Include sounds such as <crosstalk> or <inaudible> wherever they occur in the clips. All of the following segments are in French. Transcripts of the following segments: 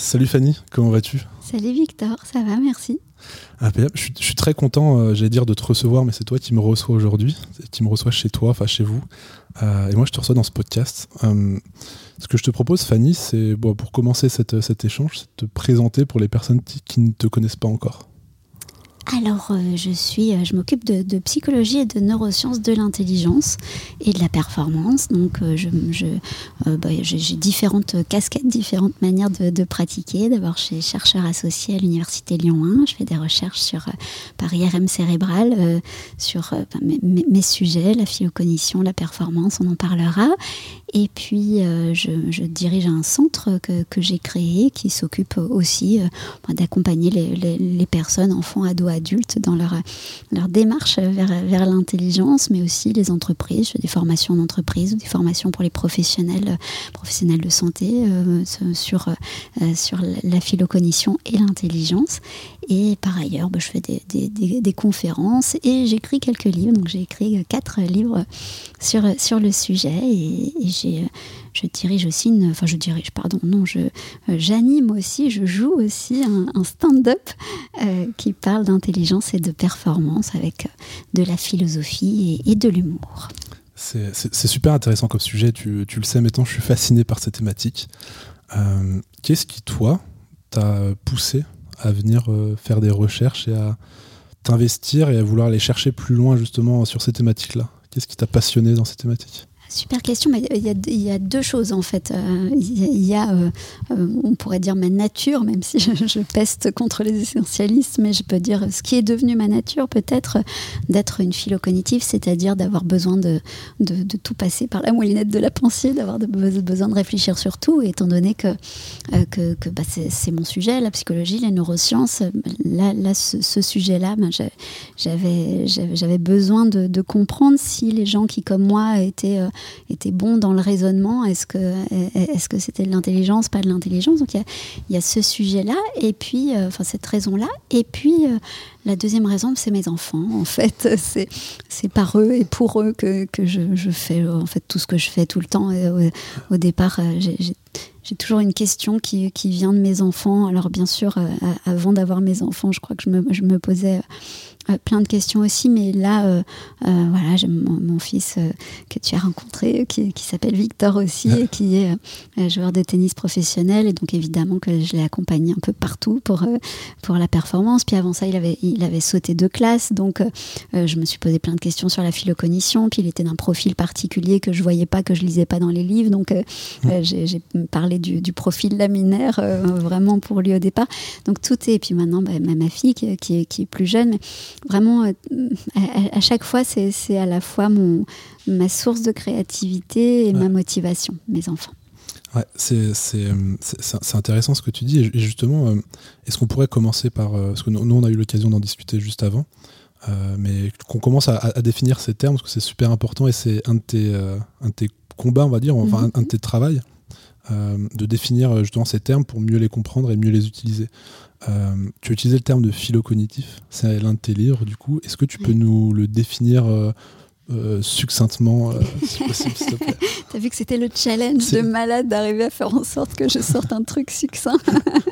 Salut Fanny, comment vas-tu? Salut Victor, ça va, merci. Je, suis, je, suis, très content, euh, j'allais dire, de te recevoir, mais c'est toi qui me reçois aujourd'hui, qui me reçois chez toi, enfin chez vous. Euh, et moi, je te reçois dans ce podcast. Euh, ce que je te propose, Fanny, c'est bon, pour commencer cette, cet échange, c'est de te présenter pour les personnes qui ne te connaissent pas encore. Alors, euh, je suis, euh, je m'occupe de, psychologie et de neurosciences de l'intelligence et de la performance. Donc, euh, bah, j'ai différentes casquettes, différentes manières de, pratiquer. D'abord, je suis chercheur associé à l'université Lyon 1. Je fais des recherches sur par IRM cérébral sur mes, sujets, la phylocognition, la performance. On en parlera. Et puis, je, dirige un centre que, j'ai créé qui s'occupe aussi d'accompagner les, personnes, enfants, ados, adultes dans leur, démarche vers, l'intelligence, mais aussi les entreprises. Je fais des formations d'entreprise ou des formations pour les professionnels, professionnels de santé euh, sur, euh, sur la phylocognition et l'intelligence. Et par ailleurs, bah, je fais des, conférences et j'écris quelques livres. Donc j'ai écrit quatre livres sur, sur le sujet et, j'ai je dirige aussi une, enfin je dirige, pardon, non, je j'anime aussi, je joue aussi un, stand-up euh, qui parle d'intelligence et de performance avec euh, de la philosophie et, de l'humour. C'est super intéressant comme sujet, tu, tu, le sais maintenant, je suis fasciné par cette thématique. Euh, qu'est-ce qui, toi, t'a poussé à venir euh, faire des recherches et à t'investir et à vouloir aller chercher plus loin justement sur ces thématiques-là. Qu'est-ce qui t'a passionné dans ces thématiques? Super question, mais il y, a, deux choses en fait. Euh, il y a, euh, euh, on pourrait dire ma nature, même si je, peste contre les essentialistes, mais je peux dire ce qui est devenu ma nature peut-être d'être une philo-cognitive, c'est-à-dire d'avoir besoin de, tout passer par la moulinette de la pensée, d'avoir besoin de réfléchir sur tout, étant donné que, bah, c'est mon sujet, la psychologie, les neurosciences. Là, ce, sujet-là, ben, j'avais besoin de, comprendre si les gens qui, comme moi, étaient était bon dans le raisonnement. Est-ce que est-ce que c'était de l'intelligence, pas de l'intelligence? Donc il y, a, ce sujet-là, et puis euh, enfin cette raison-là, et puis euh, la deuxième raison, c'est mes enfants. En fait, <laughs> c'est c'est par eux et pour eux que, que je, fais en fait tout ce que je fais tout le temps. au, départ, euh, j'ai toujours une question qui, qui, vient de mes enfants. Alors bien sûr, avant d'avoir mes enfants, je crois que je me, je me posais plein de questions aussi, mais là, euh, euh, voilà, j'ai mon, fils que tu as rencontré, qui, s'appelle Victor aussi, et <laughs> qui est joueur de tennis professionnel, et donc évidemment que je l'ai accompagné un peu partout pour, pour la performance. Puis avant ça, il avait, il avait sauté deux classes, donc je me suis posé plein de questions sur la phylocognition, puis il était d'un profil particulier que je voyais pas, que je lisais pas dans les livres, donc j'ai parlé du, profil laminaire vraiment pour lui au départ. Donc tout est, et puis maintenant, bah, ma fille qui, qui, est, qui est plus jeune, mais vraiment, euh, à, chaque fois, c'est à la fois mon, ma source de créativité et ma motivation, mes enfants. Ouais, c'est intéressant ce que tu dis. Et justement, euh, est-ce qu'on pourrait commencer par. Euh, parce que nous, on a eu l'occasion d'en discuter juste avant. mais qu'on commence à, définir ces termes, parce que c'est super important et c'est un, de tes, un de tes combats, on va dire, enfin, un, un, de tes travails, de définir justement ces termes pour mieux les comprendre et mieux les utiliser. Euh, tu as utilisé le terme de philo-cognitif, c'est l'un de tes livres du coup. Est-ce que tu peux nous le définir euh, euh, succinctement, si <laughs> possible, s'il te plaît? T'as vu que c'était le challenge de malade d'arriver à faire en sorte que je sorte un truc succinct?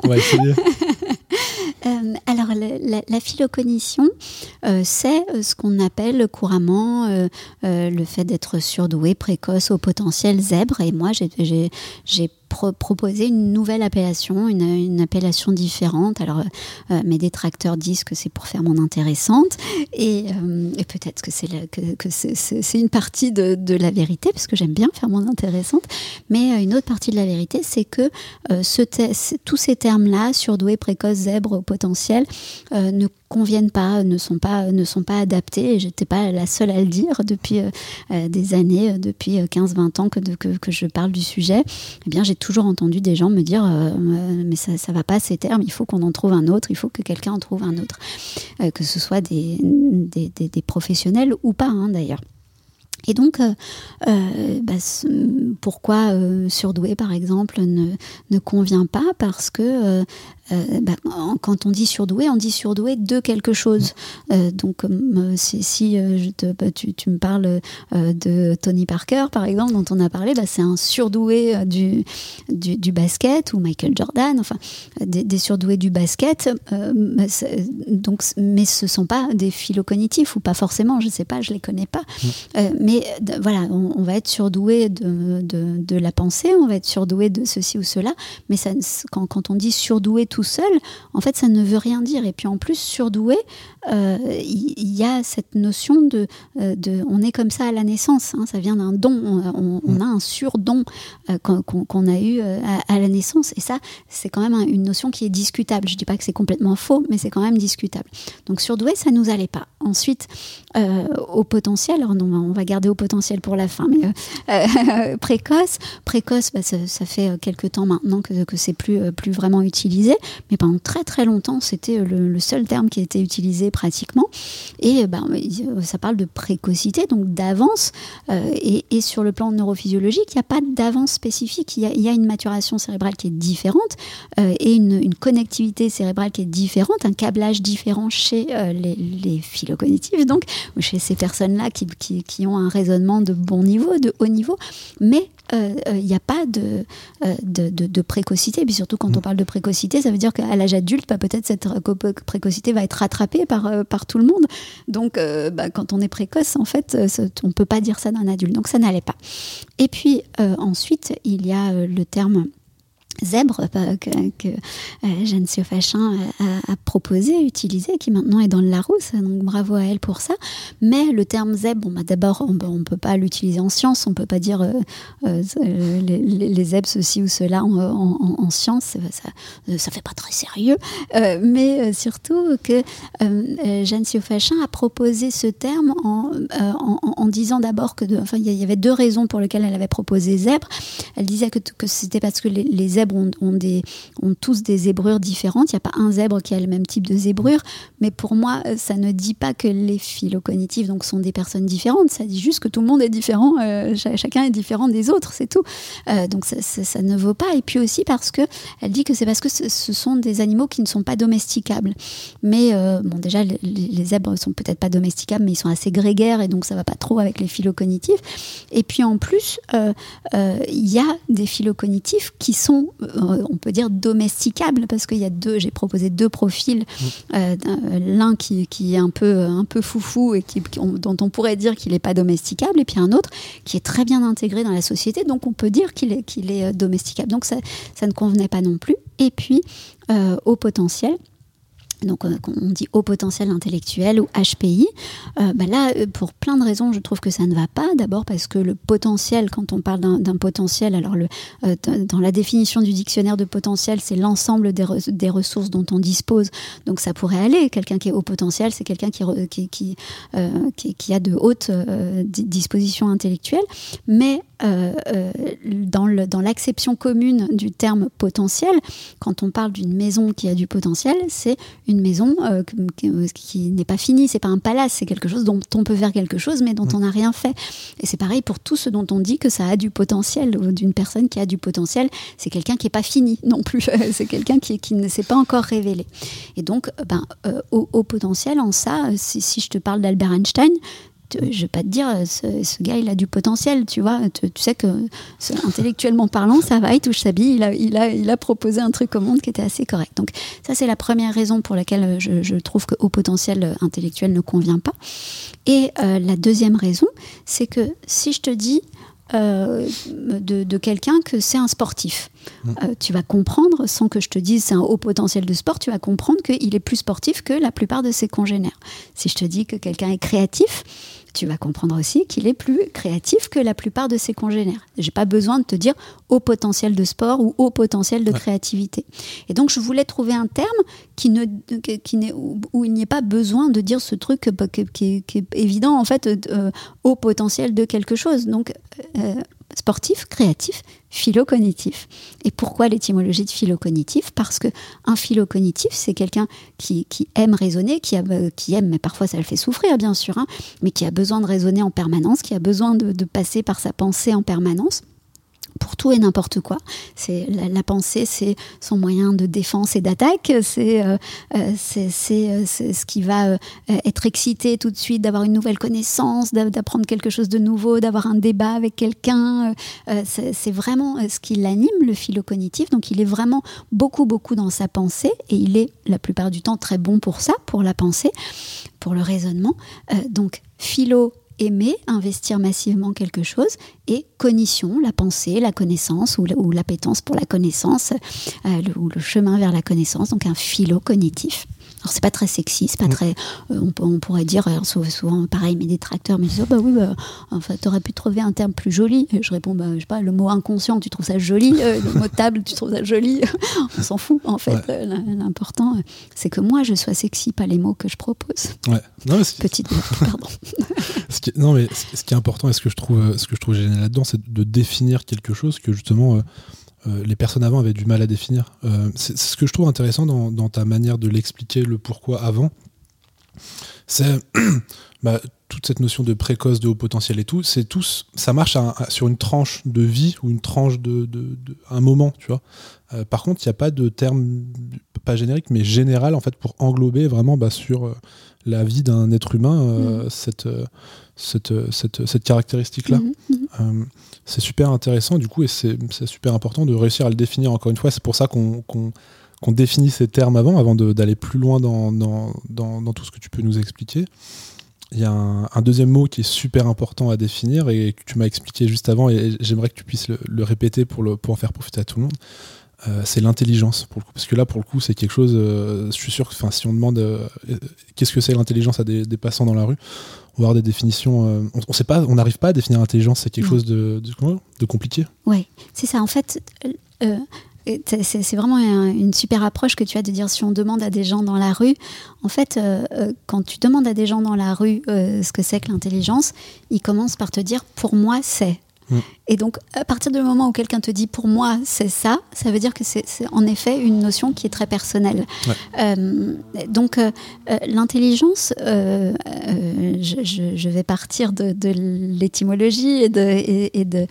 On va <laughs> essayer. alors, la, la, phylocognition, c'est ce qu'on appelle couramment le fait d'être surdoué, précoce, au potentiel zèbre. Et moi, j'ai proposer une nouvelle appellation, une, appellation différente. Alors, euh, mes détracteurs disent que c'est pour faire mon intéressante, et, euh, peut-être que c'est une partie de, la vérité, parce que j'aime bien faire mon intéressante, mais euh, une autre partie de la vérité, c'est que tous ces termes-là, surdoué, précoce, zèbre, potentiel, ne conviennent pas, ne sont pas, ne sont pas adaptés. Et j'étais pas la seule à le dire depuis euh, euh, des années, euh, depuis 15-20 ans que, que, je parle du sujet. Eh bien, j'ai toujours entendu des gens me dire mais ça, ça va pas ces termes, il faut qu'on en trouve un autre, il faut que quelqu'un en trouve un autre, que ce soit des, des, professionnels ou pas, hein, d'ailleurs. Et donc, euh, euh, bah, pourquoi euh, surdoué, par exemple, ne, ne, convient pas? Parce que bah, quand on dit surdoué, on dit surdoué de quelque chose. donc, si, je te, bah, tu, tu, me parles de Tony Parker, par exemple, dont on a parlé, bah, c'est un surdoué du, du, basket, ou Michael Jordan, enfin, des, surdoués du basket. donc, mais ce ne sont pas des phylocognitifs, ou pas forcément, je ne sais pas, je ne les connais pas. Mm. mais voilà, on, va être surdoué de, de, de la pensée, on va être surdoué de ceci ou cela, mais ça, quand, quand, on dit surdoué tout seul, en fait, ça ne veut rien dire. Et puis en plus, surdoué, euh, il y, a cette notion de, euh, de, on est comme ça à la naissance, hein, ça vient d'un don, on, on, a un surdon euh, qu'on a eu à, la naissance, et ça, c'est quand même une notion qui est discutable. Je dis pas que c'est complètement faux, mais c'est quand même discutable. Donc surdoué, ça nous allait pas. Ensuite, au potentiel, alors non, on va garder au potentiel pour la fin, mais <laughs> précoce, précoce, bah, ça, ça, fait quelques temps maintenant que, que c'est plus, plus vraiment utilisé, mais pendant très très longtemps, c'était le, le, seul terme qui été utilisé pratiquement. Et ben, ça parle de précocité, donc d'avance. Euh, et, sur le plan neurophysiologique, il n'y a pas d'avance spécifique. Il y, a, une maturation cérébrale qui est différente euh, et une, connectivité cérébrale qui est différente, un câblage différent chez euh, les, les phylocognitifs, donc, chez ces personnes-là qui, qui, qui, ont un raisonnement de bon niveau, de haut niveau. Mais il n'y a pas de, de, de, précocité. Et puis surtout, quand on mmh. parle de précocité, ça veut dire qu'à l'âge adulte, bah, peut-être cette précocité va être rattrapée par euh, tout le monde. Donc, euh, bah, quand on est précoce, en fait, euh, on ne peut pas dire ça d'un adulte. Donc, ça n'allait pas. Et puis, ensuite, il y a le terme zèbre que, que euh, Jeanne Siofachin a, proposé, utilisé, qui maintenant est dans le Larousse, donc bravo à elle pour ça. Mais le terme zèbre, bah, d'abord, on ne peut pas l'utiliser en science, on ne peut pas dire euh, euh, les, zèbres ceci ou cela en, en, en science, ça ne fait pas très sérieux. mais surtout que Jeanne Siofachin a proposé ce terme en, disant d'abord que, enfin, il y avait deux raisons pour lesquelles elle avait proposé zèbre. Elle disait que, que c'était parce que les, les zèbres ont, tous des zébrures différentes. Il n'y a pas un zèbre qui a le même type de zébrure. Mais pour moi, euh, ça ne dit pas que les phylocognitifs donc, sont des personnes différentes. Ça dit juste que tout le monde est différent. Euh, chacun est différent des autres, c'est tout. Euh, donc ça, ne vaut pas. Et puis aussi parce que elle dit que c'est parce que ce, sont des animaux qui ne sont pas domesticables. Mais bon, déjà, les, les zèbres sont peut-être pas domesticables, mais ils sont assez grégaires et donc ça va pas trop avec les phylocognitifs. Et puis en plus, il y a des phylocognitifs qui sont on peut dire domesticable parce qu'il y a deux, j'ai proposé deux profils, mmh. euh, l'un qui, est un peu, un peu foufou et qui, dont on pourrait dire qu'il n'est pas domesticable, et puis un autre qui est très bien intégré dans la société, donc on peut dire qu'il est, qu'il est euh, domesticable. Donc ça, ça ne convenait pas non plus. Et puis au potentiel donc euh, on dit haut potentiel intellectuel ou HPI. Euh, bah là, euh, pour plein de raisons, je trouve que ça ne va pas. D'abord parce que le potentiel, quand on parle d'un potentiel, alors dans la définition du dictionnaire de potentiel, c'est l'ensemble des, ressources dont on dispose. Donc ça pourrait aller. Quelqu'un qui est haut potentiel, c'est quelqu'un qui, qui, a de hautes dispositions intellectuelles. Mais dans l'acception commune du terme potentiel, quand on parle d'une maison qui a du potentiel, c'est une maison euh, qui, n'est pas finie, c'est pas un palace, c'est quelque chose dont on peut faire quelque chose, mais dont mm. on n'a rien fait. Et c'est pareil pour tout ce dont on dit que ça a du potentiel, d'une personne qui a du potentiel, c'est quelqu'un qui n'est pas fini <laughs> non plus, <laughs> c'est quelqu'un qui, qui, ne s'est pas encore révélé. Et donc, euh, ben, euh, au, potentiel, en ça, si, si je te parle d'Albert Einstein, je vais pas te dire, ce, gars, il a du potentiel, tu vois. Tu, sais que, intellectuellement parlant, ça va, il touche sa bille, il a, il, a, il a proposé un truc au monde qui était assez correct. Donc, ça, c'est la première raison pour laquelle je, trouve que haut potentiel intellectuel ne convient pas. Et euh, la deuxième raison, c'est que si je te dis euh, de, quelqu'un que c'est un sportif, mmh. euh, tu vas comprendre, sans que je te dise c'est un haut potentiel de sport, tu vas comprendre qu'il est plus sportif que la plupart de ses congénères. Si je te dis que quelqu'un est créatif, tu vas comprendre aussi qu'il est plus créatif que la plupart de ses congénères. J'ai pas besoin de te dire haut potentiel de sport ou haut potentiel de créativité. Et donc je voulais trouver un terme qui ne, qui où, il n'y ait pas besoin de dire ce truc bah, qui, est évident en fait euh, haut potentiel de quelque chose. Donc euh, sportif, créatif, philocognitif. Et pourquoi l'étymologie de philocognitif? Parce que un philocognitif, c'est quelqu'un qui, aime raisonner, qui aime, mais parfois ça le fait souffrir bien sûr, hein, mais qui a besoin de raisonner en permanence, qui a besoin de passer par sa pensée en permanence pour tout et n'importe quoi. C'est la, pensée, c'est son moyen de défense et d'attaque. C'est euh, euh, c'est ce qui va être excité tout de suite d'avoir une nouvelle connaissance, d'apprendre quelque chose de nouveau, d'avoir un débat avec quelqu'un. c'est vraiment ce qui l'anime, le philo-cognitif. Donc il est vraiment beaucoup, beaucoup dans sa pensée et il est la plupart du temps très bon pour ça, pour la pensée, pour le raisonnement. donc philo aimer investir massivement quelque chose et cognition, la pensée, la connaissance ou l'appétence pour la connaissance euh, ou le chemin vers la connaissance, donc un philo cognitif. Alors c'est pas très sexy, c'est pas mm. très. Euh, on, pourrait dire euh, souvent pareil, mes détracteurs me disent oh, bah oui, bah, en fait, t'aurais pu trouver un terme plus joli. Et je réponds bah je sais pas, le mot inconscient, tu trouves ça joli, le mot table, tu trouves ça joli. <laughs> on s'en fout en fait. L'important, c'est que moi je sois sexy, pas les mots que je propose. Ouais. Non, Petite pardon. <laughs> non mais ce qui est important et ce que je trouve, ce que je trouve génial là-dedans, c'est de définir quelque chose que justement euh, les personnes avant avaient du mal à définir. Euh, c'est ce que je trouve intéressant dans, ta manière de l'expliquer, le pourquoi avant. C'est <clears throat> bah, toute cette notion de précoce, de haut potentiel et tout, c'est tous, ça marche sur une tranche de vie ou une tranche de, un moment, tu vois. Euh, par contre, il n'y a pas de terme, pas générique, mais général en fait pour englober vraiment bah, sur la vie d'un être humain mmh. cette, cette, cette, caractéristique-là. Mmh, mmh c'est super intéressant du coup et c'est super important de réussir à le définir encore une fois. C'est pour ça qu'on définit ces termes avant, avant d'aller plus loin dans, tout ce que tu peux nous expliquer. Il y a un, deuxième mot qui est super important à définir et que tu m'as expliqué juste avant et j'aimerais que tu puisses le, répéter pour, le, pour en faire profiter à tout le monde. Euh, c'est l'intelligence parce que là pour le coup c'est quelque chose euh, je suis sûr que si on demande euh, qu'est-ce que c'est l'intelligence à des, passants dans la rue avoir des définitions on, sait pas on n'arrive pas à définir l'intelligence c'est quelque chose de, de, compliqué ouais c'est ça en fait c'est vraiment une super approche que tu as de dire si on demande à des gens dans la rue, en fait, quand tu demandes à des gens dans la rue ce que c'est que l'intelligence, ils commencent par te dire pour moi c'est. Mm. Et donc, à partir du moment où quelqu'un te dit pour moi c'est ça, ça veut dire que c'est en effet une notion qui est très personnelle. Euh, donc, euh, euh, l'intelligence, je, vais partir de, l'étymologie et, de, et, de,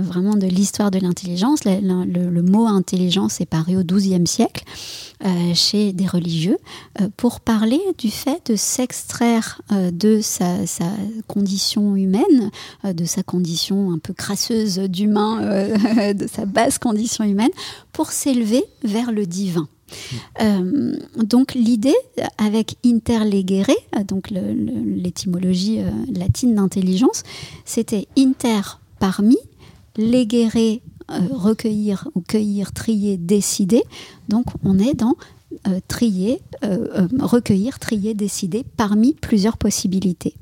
vraiment de l'histoire de l'intelligence. Le, mot intelligence est paru au XIIe siècle chez des religieux pour parler du fait de s'extraire de sa, sa, condition humaine, de sa condition un peu crasseuse d'humain, euh, <laughs> de sa basse condition humaine, pour s'élever vers le divin. Euh, donc l'idée avec interlegere, donc l'étymologie euh, latine d'intelligence, c'était inter parmi, legere recueillir ou cueillir, trier, décider. Donc on est dans euh, trier, euh, euh, recueillir, trier, décider parmi plusieurs possibilités.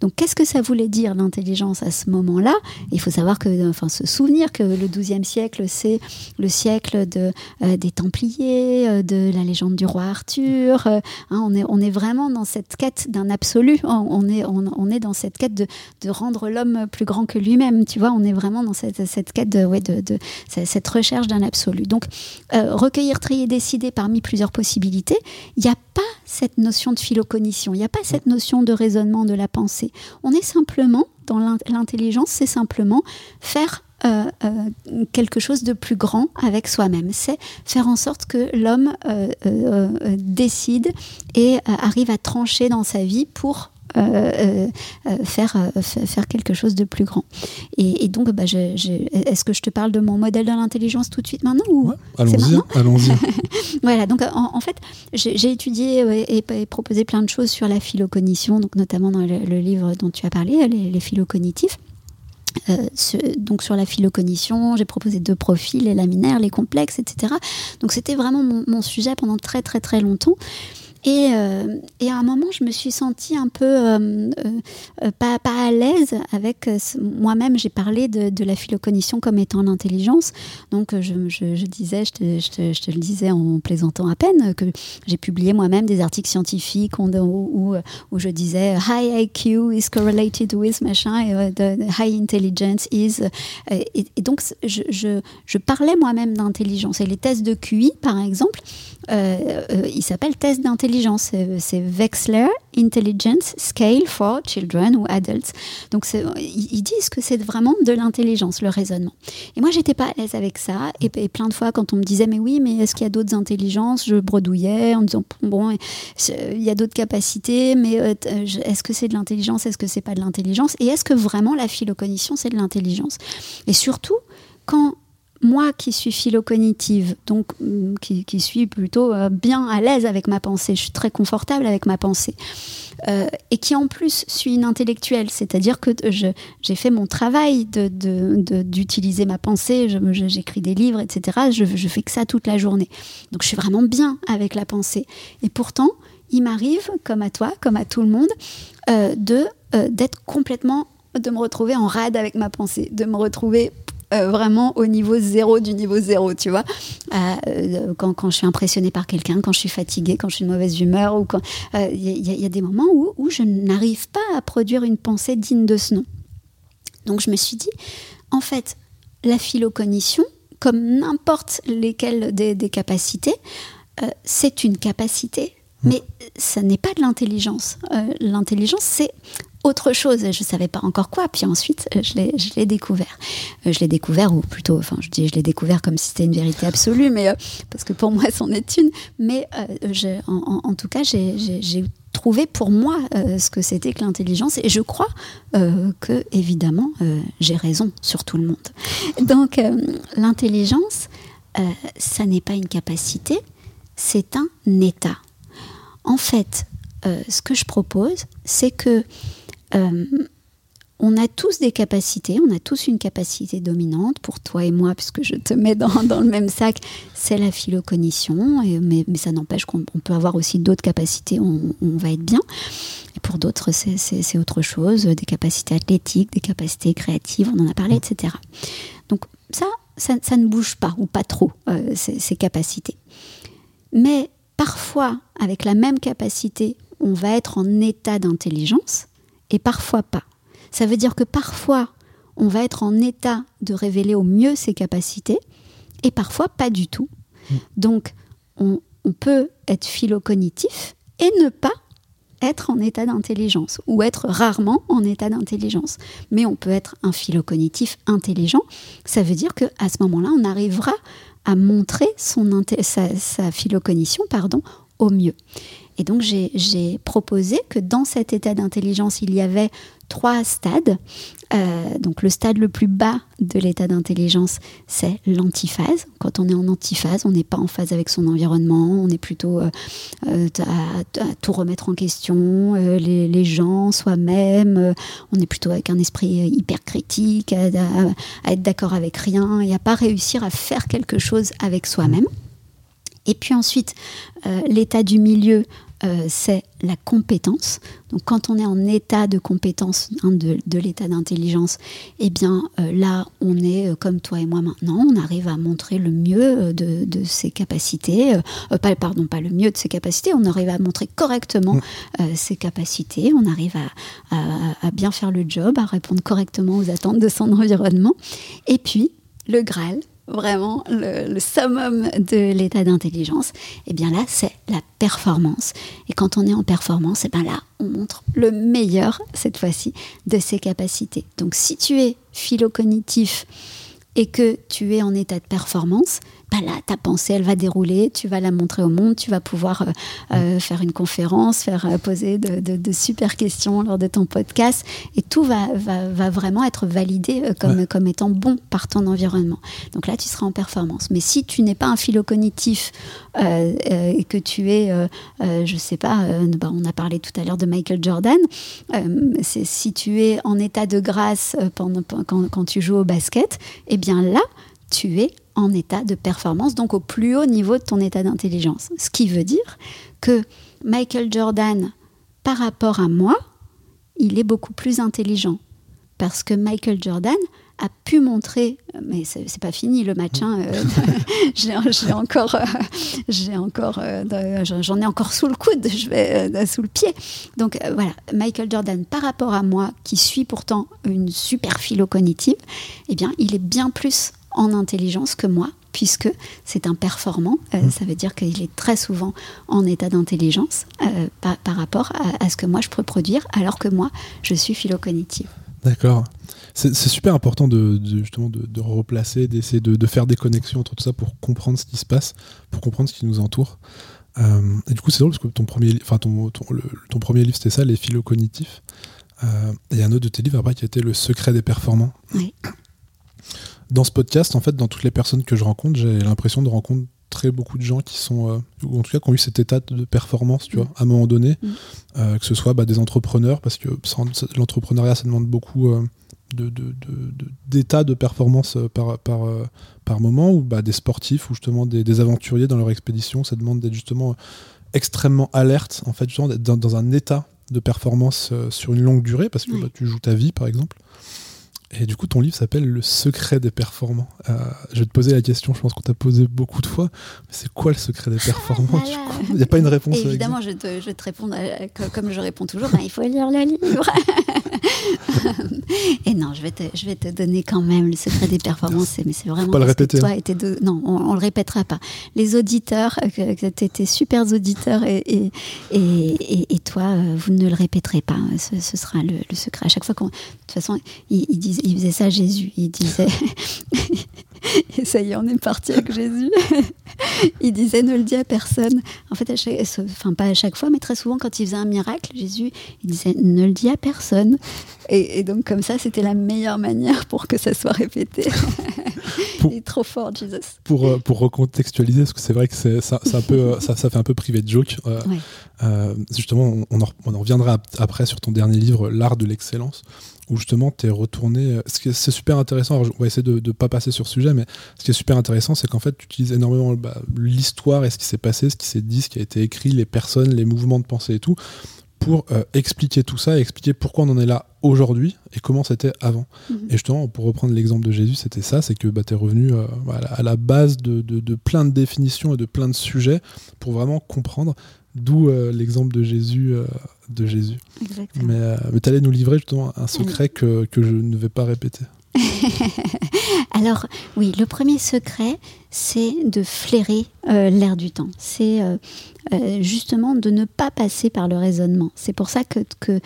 Donc qu'est-ce que ça voulait dire l'intelligence à ce moment-là? Il faut savoir que, enfin, se souvenir que le XIIe siècle, c'est le siècle de, des Templiers, de la légende du roi Arthur. Hein, on, est, on est vraiment dans cette quête d'un absolu. On est, on, est dans cette quête de, de rendre l'homme plus grand que lui-même. Tu vois, on est vraiment dans cette, cette quête de, ouais, de, de cette recherche d'un absolu. Donc recueillir, trier, décider parmi plusieurs possibilités, il n'y a pas cette notion de philocognition, il n'y a pas cette notion de raisonnement de la pensée. On est simplement, dans l'intelligence, c'est simplement faire euh, euh, quelque chose de plus grand avec soi-même. C'est faire en sorte que l'homme euh, décide et arrive à trancher dans sa vie pour euh, euh, faire, euh, faire quelque chose de plus grand. Et, donc, bah, est-ce que je te parle de mon modèle de l'intelligence tout de suite maintenant ou Allons-y. Allons <laughs> voilà, donc en, fait, j'ai étudié et, proposé plein de choses sur la philocognition, donc notamment dans le, livre dont tu as parlé, les, les philocognitifs. donc sur la philocognition, j'ai proposé deux profils, les laminaires, les complexes, etc. Donc c'était vraiment mon, mon, sujet pendant très très très longtemps. Et, euh, et, à un moment, je me suis sentie un peu euh, euh, pas, à l'aise avec moi-même. J'ai parlé de, la philocognition comme étant l'intelligence. Donc, je, disais, je te, le disais en plaisantant à peine, que j'ai publié moi-même des articles scientifiques où, je disais high IQ is correlated with machin, et high intelligence is. Et, donc, je parlais moi-même d'intelligence. Et les tests de QI, par exemple, ils s'appellent tests d'intelligence l'intelligence. C'est Wexler Intelligence Scale for Children ou Adults. Donc ils disent que c'est vraiment de l'intelligence, le raisonnement. Et moi, j'étais pas à l'aise avec ça. Et, plein de fois, quand on me disait, mais oui, mais est-ce qu'il y a d'autres intelligences? Je bredouillais en disant, bon, il y a d'autres capacités, mais euh, est-ce que c'est de l'intelligence? Est-ce que c'est pas de l'intelligence? Et est-ce que vraiment la philocognition, c'est de l'intelligence? Et surtout, quand moi qui suis philocognitive, donc mm, qui, suis plutôt euh, bien à l'aise avec ma pensée, je suis très confortable avec ma pensée, euh, et qui en plus suis une intellectuelle, c'est-à-dire que j'ai fait mon travail d'utiliser de, ma pensée, j'écris des livres, etc. Je, je fais que ça toute la journée. Donc je suis vraiment bien avec la pensée. Et pourtant, il m'arrive, comme à toi, comme à tout le monde, euh, de d'être complètement de me retrouver en rade avec ma pensée, de me retrouver euh, vraiment au niveau zéro du niveau zéro, tu vois. Euh, quand, quand, je suis impressionnée par quelqu'un, quand je suis fatiguée, quand je suis de mauvaise humeur, ou quand il euh, y, a des moments où, où je n'arrive pas à produire une pensée digne de ce nom. Donc je me suis dit, en fait, la philocognition, comme n'importe lesquelles des, des capacités, c'est une capacité, mmh. mais ça n'est pas de l'intelligence. l'intelligence, c'est autre chose. Je ne savais pas encore quoi. Puis ensuite, euh, je l'ai découvert. Euh, je l'ai découvert, ou plutôt, enfin, je dis je l'ai découvert comme si c'était une vérité absolue, mais euh, parce que pour moi, <laughs> c'en est une. Mais en, tout cas, j'ai trouvé pour moi ce que c'était que l'intelligence. Et je crois que, évidemment, j'ai raison sur tout le monde. Donc, l'intelligence, ça n'est pas une capacité, c'est un état. En fait, ce que je propose, c'est que euh, on a tous des capacités, on a tous une capacité dominante. Pour toi et moi, puisque je te mets dans, le même sac, c'est la philocognition. mais, ça n'empêche qu'on peut avoir aussi d'autres capacités, on, va être bien. Et pour d'autres, c'est autre chose, des capacités athlétiques, des capacités créatives, on en a parlé, etc. Donc ça, ça, ne bouge pas, ou pas trop, euh, ces capacités. Mais parfois, avec la même capacité, on va être en état d'intelligence et parfois pas. Ça veut dire que parfois, on va être en état de révéler au mieux ses capacités et parfois pas du tout. Mm. Donc, on, peut être philocognitif et ne pas être en état d'intelligence ou être rarement en état d'intelligence. Mais on peut être un philocognitif intelligent. Ça veut dire qu'à ce moment-là, on arrivera à montrer son sa, sa philocognition pardon, au mieux. Et donc j'ai proposé que dans cet état d'intelligence, il y avait trois stades. Euh, donc le stade le plus bas de l'état d'intelligence, c'est l'antiphase. Quand on est en antiphase, on n'est pas en phase avec son environnement, on est plutôt euh, euh, à, tout remettre en question, les, gens, soi-même, on est plutôt avec un esprit hyper critique, à, être d'accord avec rien et à pas réussir à faire quelque chose avec soi-même. Et puis ensuite, l'état du milieu, euh, c'est la compétence. Donc quand on est en état de compétence, hein, de, l'état d'intelligence, eh bien euh, là, on est euh, comme toi et moi maintenant, on arrive à montrer le mieux de, ses capacités, pas, pardon, pas le mieux de ses capacités, on arrive à montrer correctement ses capacités, on arrive à, bien faire le job, à répondre correctement aux attentes de son environnement. Et puis, le Graal, vraiment le, summum de l'état d'intelligence, et eh bien là, c'est la performance. Et quand on est en performance, et eh bien là, on montre le meilleur, cette fois-ci, de ses capacités. Donc si tu es philocognitif et que tu es en état de performance, bah là, ta pensée, elle va dérouler, tu vas la montrer au monde, tu vas pouvoir euh, euh, faire une conférence, faire euh, poser de, super questions lors de ton podcast, et tout va, va, vraiment être validé comme, comme étant bon par ton environnement. Donc là, tu seras en performance. Mais si tu n'es pas un philocognitif et que tu es, je sais pas, bah, on a parlé tout à l'heure de Michael Jordan, si tu es en état de grâce pendant, quand, quand tu joues au basket, eh bien là, tu es en état de performance, donc au plus haut niveau de ton état d'intelligence. Ce qui veut dire que Michael Jordan, par rapport à moi, il est beaucoup plus intelligent. Parce que Michael Jordan a pu montrer, mais c'est pas fini le match, hein, euh, <laughs> j'ai encore, euh, j'ai encore, euh, j'en ai encore sous le coude, je vais sous le pied. Donc voilà, Michael Jordan, par rapport à moi, qui suis pourtant une super philo cognitive, eh bien, il est bien plus en intelligence que moi puisque c'est un performant. Mmh. Ça veut dire qu'il est très souvent en état d'intelligence par, par, rapport à, à, ce que moi je peux produire, alors que moi, je suis philocognitive. D'accord. C'est super important de, justement de, replacer, d'essayer de, faire des connexions entre tout ça pour comprendre ce qui se passe, pour comprendre ce qui nous entoure. Euh, et du coup, c'est drôle parce que ton premier, enfin ton, ton, premier livre, c'était ça, Les philo cognitifs. Euh, et il y a un autre de tes livres après qui a été Le secret des performants. Dans ce podcast, en fait, dans toutes les personnes que je rencontre, j'ai l'impression de rencontrer beaucoup de gens qui sont, euh, ou en tout cas, qui ont eu cet état de performance, tu vois, à un moment donné, mm. que ce soit bah, des entrepreneurs, parce que l'entrepreneuriat, ça demande beaucoup d'état de, de, performance euh, par, par, euh, par moment, ou bah, des sportifs ou justement des, aventuriers dans leur expédition, ça demande d'être justement extrêmement alerte, en fait, justement d'être dans, un état de performance euh, sur une longue durée, parce que bah, tu joues ta vie par exemple. Et du coup, ton livre s'appelle Le secret des performants. Euh, je vais te poser la question, je pense qu'on t'a posé beaucoup de fois, c'est quoi le secret des performants Il n'y a pas une réponse. évidemment, je, te, je vais te répondre comme je réponds toujours, ben, il faut lire le livre. <laughs> et non, je vais, te, je vais te donner quand même le secret des performances, mais c'est vraiment... pas le répéter. Toi hein. Non, on, ne le répétera pas. Les auditeurs, euh, tu étais super auditeurs, et, et, et, et, toi, euh, vous ne le répéterez pas. Ce, ce sera le, le, secret. À chaque fois qu'on... De toute façon, ils, ils disent il faisait ça à Jésus. Il disait, <laughs> et ça y est, on est parti avec Jésus. <laughs> il disait, ne le dis à personne. En fait, enfin pas à chaque fois, mais très souvent, quand il faisait un miracle, Jésus, il disait, ne le dis à personne. Et, donc, comme ça, c'était la meilleure manière pour que ça soit répété. <laughs> il est trop fort, Jésus. Pour, euh, pour recontextualiser, parce que c'est vrai que c'est, ça, un peu, ça, ça, fait un peu privé de joke. Euh, euh, justement, on en, on en reviendra après sur ton dernier livre, L'art de l'excellence où justement tu es retourné. Euh, ce qui c'est super intéressant, on va essayer de ne pas passer sur ce sujet, mais ce qui est super intéressant, c'est qu'en fait tu utilises énormément bah, l'histoire et ce qui s'est passé, ce qui s'est dit, ce qui a été écrit, les personnes, les mouvements de pensée et tout, pour euh, expliquer tout ça et expliquer pourquoi on en est là aujourd'hui et comment c'était avant. Mhm. Et justement, pour reprendre l'exemple de Jésus, c'était ça, c'est que bah, tu es revenu euh, à la base de, de, plein de définitions et de plein de sujets pour vraiment comprendre D'où euh, l'exemple de Jésus. Euh, de Jésus. Mais, euh, mais tu allais nous livrer justement un secret que, que, je ne vais pas répéter. <laughs> Alors oui, le premier secret, c'est de flairer l'air du temps. C'est justement de ne pas passer par le raisonnement. C'est pour ça que, que euh,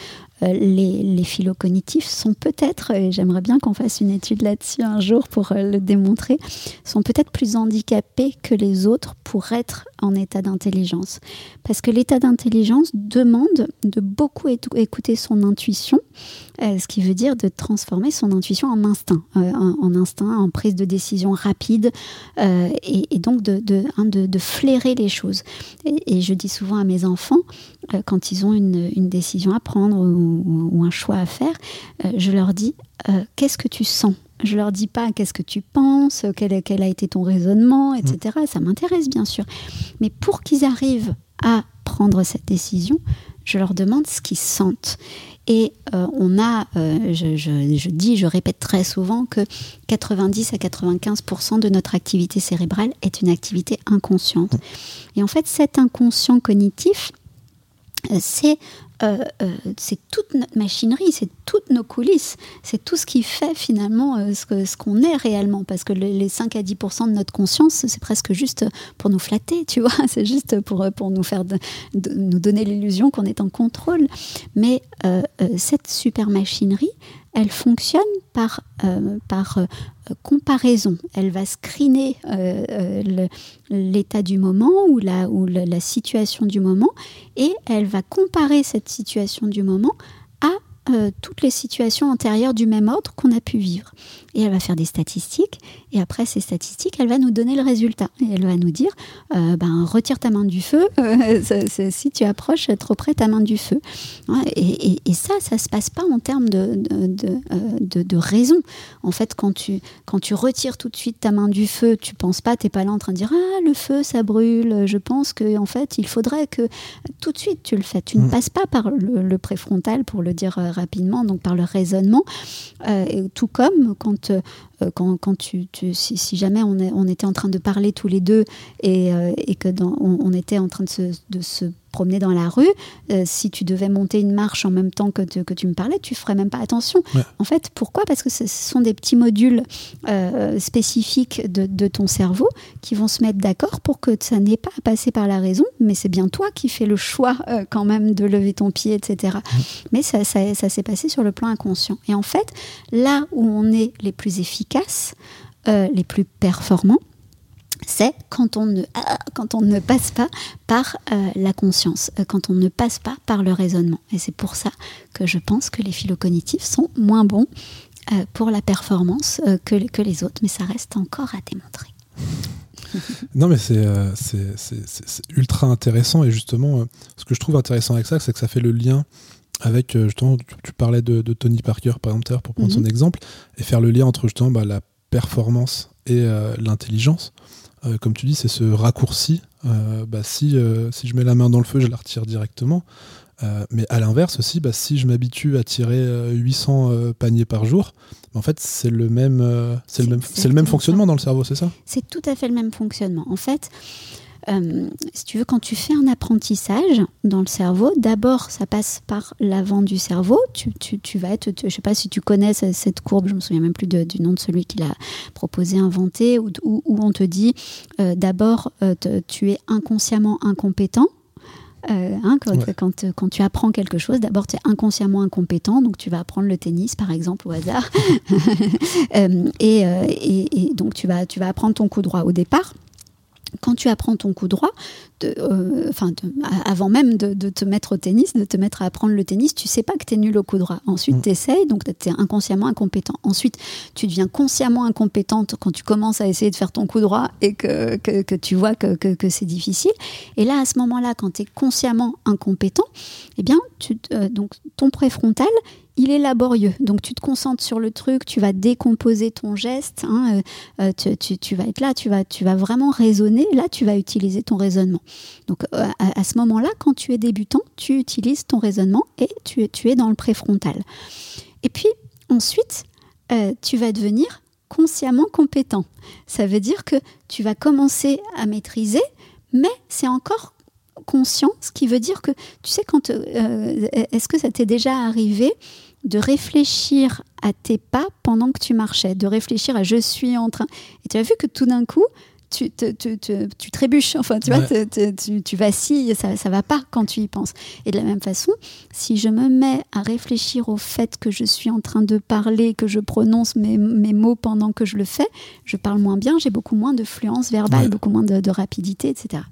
les, les philocognitifs sont peut-être, et j'aimerais bien qu'on fasse une étude là-dessus un jour pour euh, le démontrer, sont peut-être plus handicapés que les autres pour être en état d'intelligence. Parce que l'état d'intelligence demande de beaucoup écouter son intuition, euh, ce qui veut dire de transformer son intuition en instinct, en, instinct, en prise de décision rapide, et, donc hein, de, flairer les choses. Et, je dis souvent à mes enfants, quand ils ont une, une décision à prendre, ou, un choix à faire, euh, je leur dis euh, qu'est-ce que tu sens? Je leur dis pas qu'est-ce que tu penses, quel, quel, a été ton raisonnement, etc. Ça m'intéresse bien sûr. Mais pour qu'ils arrivent à prendre cette décision, je leur demande ce qu'ils sentent. Et euh, on a, je, je, dis, je répète très souvent que 90 à 95% de notre activité cérébrale est une activité inconsciente. Et en fait, cet inconscient cognitif, c'est euh, euh, c'est toute notre machinerie, c'est toutes nos coulisses, c'est tout ce qui fait finalement euh, ce qu'on est réellement. Parce que les 5 à 10% de notre conscience, c'est presque juste pour nous flatter, tu vois, <laughs> c'est juste pour, pour nous faire nous donner l'illusion qu'on est en contrôle. Mais cette super machinerie, elle fonctionne par, euh, par euh, comparaison. Elle va screener euh, l'état du moment ou, la, ou la situation du moment et elle va comparer cette situation du moment à toutes les situations antérieures du même ordre qu'on a pu vivre et elle va faire des statistiques. Et après ces statistiques, elle va nous donner le résultat. Et elle va nous dire, euh, ben, retire ta main du feu. <laughs> si tu approches trop près ta main du feu. Et, ça, ça se passe pas en termes de, de, de, de, raison. En fait, quand tu, quand tu retires tout de suite ta main du feu, tu penses pas, tu n'es pas là en train de dire, ah, le feu, ça brûle. Je pense que en fait, il faudrait que tout de suite tu le fais. Tu ne mmh. passes pas par le, préfrontal, pour le dire euh, rapidement, donc par le raisonnement. Euh, tout comme quand cette quand, quand tu, si, jamais on, on, était en train de parler tous les deux et, et que dans, on, était en train de se, de se promener dans la rue, euh, si tu devais monter une marche en même temps que, que tu me parlais, tu ferais même pas attention. En fait, pourquoi? Parce que ce sont des petits modules euh, spécifiques de, ton cerveau qui vont se mettre d'accord pour que ça n'ait pas à passer par la raison, mais c'est bien toi qui fais le choix euh, quand même de lever ton pied, etc. Mais ça, ça, ça s'est passé sur le plan inconscient. Et en fait, là où on est les plus efficaces, les plus performants, c'est quand on ne ah, quand on ne passe pas par euh, la conscience, euh, quand on ne passe pas par le raisonnement. Et c'est pour ça que je pense que les philocognitifs sont moins bons euh, pour la performance que, que les autres, mais ça reste encore à démontrer. <laughs> non, mais c'est ultra intéressant. Et justement, ce que je trouve intéressant avec ça, c'est que ça fait le lien avec, justement, tu, parlais de, Tony Parker, par exemple, pour prendre son mhm. exemple, et faire le lien entre justement bah, la performance et l'intelligence. Euh, comme tu dis, c'est ce raccourci. Euh, bah, si, euh, si je mets la main dans le feu, je la retire directement. mais à l'inverse aussi, bah, si je m'habitue à tirer 800 paniers par jour, bah, en fait, c'est le même, c'est le même, c'est le même fonctionnement dans le cerveau, c'est ça? C'est tout à fait le même fonctionnement. En fait, euh, si tu veux, quand tu fais un apprentissage dans le cerveau, d'abord, ça passe par l'avant du cerveau. Tu, tu, vas être, je ne sais pas si tu connais cette courbe, je ne me souviens même plus du nom de celui qui l'a proposé, inventé, où, où, on te dit euh, d'abord, euh, tu es inconsciemment incompétent. Hein, quand, quand, tu apprends quelque chose, d'abord tu es inconsciemment incompétent, donc tu vas apprendre le tennis par exemple au hasard, <laughs> et, et, et, donc tu vas, tu vas apprendre ton coup droit au départ quand tu apprends ton coup droit, euh, enfin, avant même de, te mettre au tennis, de te mettre à apprendre le tennis, tu sais pas que tu es nul au coup droit. Ensuite, mm. tu essayes, donc tu es inconsciemment incompétent. Ensuite, tu deviens consciemment incompétente quand tu commences à essayer de faire ton coup droit et que, que, tu vois que, que c'est difficile. Et là, à ce moment-là, quand tu es consciemment incompétent, eh bien, tu, euh, donc, ton préfrontal, il est laborieux. Donc tu te concentres sur le truc, tu vas décomposer ton geste, hein, euh, euh, tu, vas être là, tu vas, vraiment raisonner, là tu vas utiliser ton raisonnement. Donc euh, à, ce moment-là, quand tu es débutant, tu utilises ton raisonnement et tu, tu es dans le préfrontal. Et puis ensuite, tu vas devenir consciemment compétent. Ça veut dire que tu vas commencer à maîtriser, mais c'est encore conscient, ce qui veut dire que, tu sais, quand est-ce que ça t'est déjà arrivé de réfléchir à tes pas pendant que tu marchais, de réfléchir à je suis en train? Et tu as vu que tout d'un coup, tu, tu, trébuches, enfin, tu vois, tu, vacilles, ça ne va pas quand tu y penses. Et de la même façon, si je me mets à réfléchir au fait que je suis en train de parler, que je prononce mes, mots pendant que je le fais, je parle moins bien, j'ai beaucoup moins de fluence verbale, beaucoup moins de, rapidité, etc.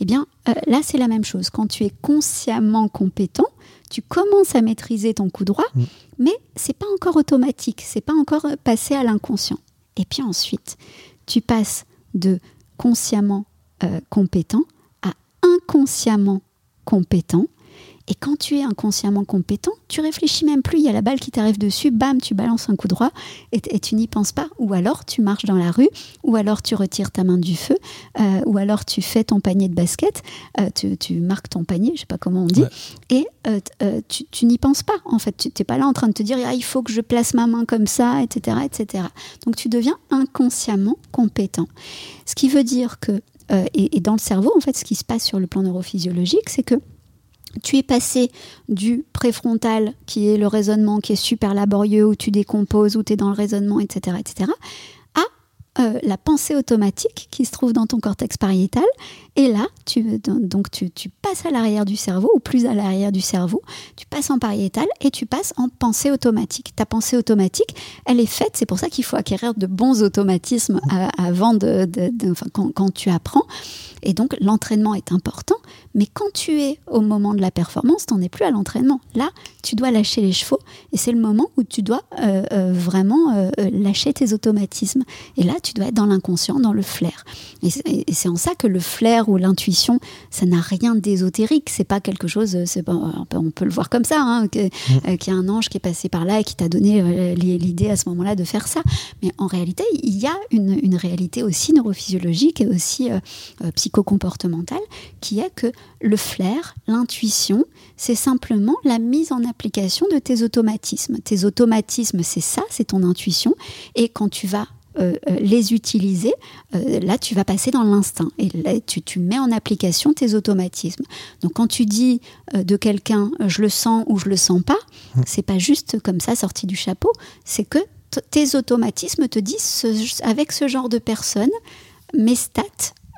Eh bien, euh, là, c'est la même chose. Quand tu es consciemment compétent, tu commences à maîtriser ton coup droit, mm. mais c'est pas encore automatique, c'est pas encore passé à l'inconscient. Et puis ensuite, tu passes de consciemment euh, compétent à inconsciemment compétent, et quand tu es inconsciemment compétent, tu réfléchis même plus. Il y a la balle qui t'arrive dessus, bam, tu balances un coup droit et, tu n'y penses pas. Ou alors tu marches dans la rue, ou alors tu retires ta main du feu, euh, ou alors tu fais ton panier de basket, euh, tu, marques ton panier, je sais pas comment on dit, et euh, tu, n'y penses pas. En fait, tu n'es pas là en train de te dire ah, il faut que je place ma main comme ça, etc., etc. Donc tu deviens inconsciemment compétent. Ce qui veut dire que et, et dans le cerveau, en fait, ce qui se passe sur le plan neurophysiologique, c'est que tu es passé du préfrontal, qui est le raisonnement qui est super laborieux, où tu décomposes, où tu es dans le raisonnement, etc., etc., euh, la pensée automatique qui se trouve dans ton cortex pariétal. Et là, tu, donc tu, passes à l'arrière du cerveau, ou plus à l'arrière du cerveau, tu passes en pariétal et tu passes en pensée automatique. Ta pensée automatique, elle est faite, c'est pour ça qu'il faut acquérir de bons automatismes avant de, quand, quand, tu apprends. Et donc l'entraînement est important, mais quand tu es au moment de la performance, tu n'en es plus à l'entraînement. Là, tu dois lâcher les chevaux et c'est le moment où tu dois euh, euh, vraiment lâcher tes automatismes. Et là, tu dois être dans l'inconscient, dans le flair. Et c'est en ça que le flair ou l'intuition, ça n'a rien d'ésotérique. C'est pas quelque chose, pas, on peut le voir comme ça, hein, mm. euh, qu'il y a un ange qui est passé par là et qui t'a donné euh, l'idée à ce moment-là de faire ça. Mais en réalité, il y a une, réalité aussi neurophysiologique et aussi euh, psychocomportementale qui est que le flair, l'intuition, c'est simplement la mise en application de tes automatismes. Tes automatismes, c'est ça, c'est ton intuition. Et quand tu vas euh, euh, les utiliser, euh, là tu vas passer dans l'instinct et là tu, tu, mets en application tes automatismes. Donc quand tu dis de quelqu'un je le sens ou je le sens pas, mmh. c'est pas juste comme ça sorti du chapeau, c'est que tes automatismes te disent avec ce genre de personne, mes stats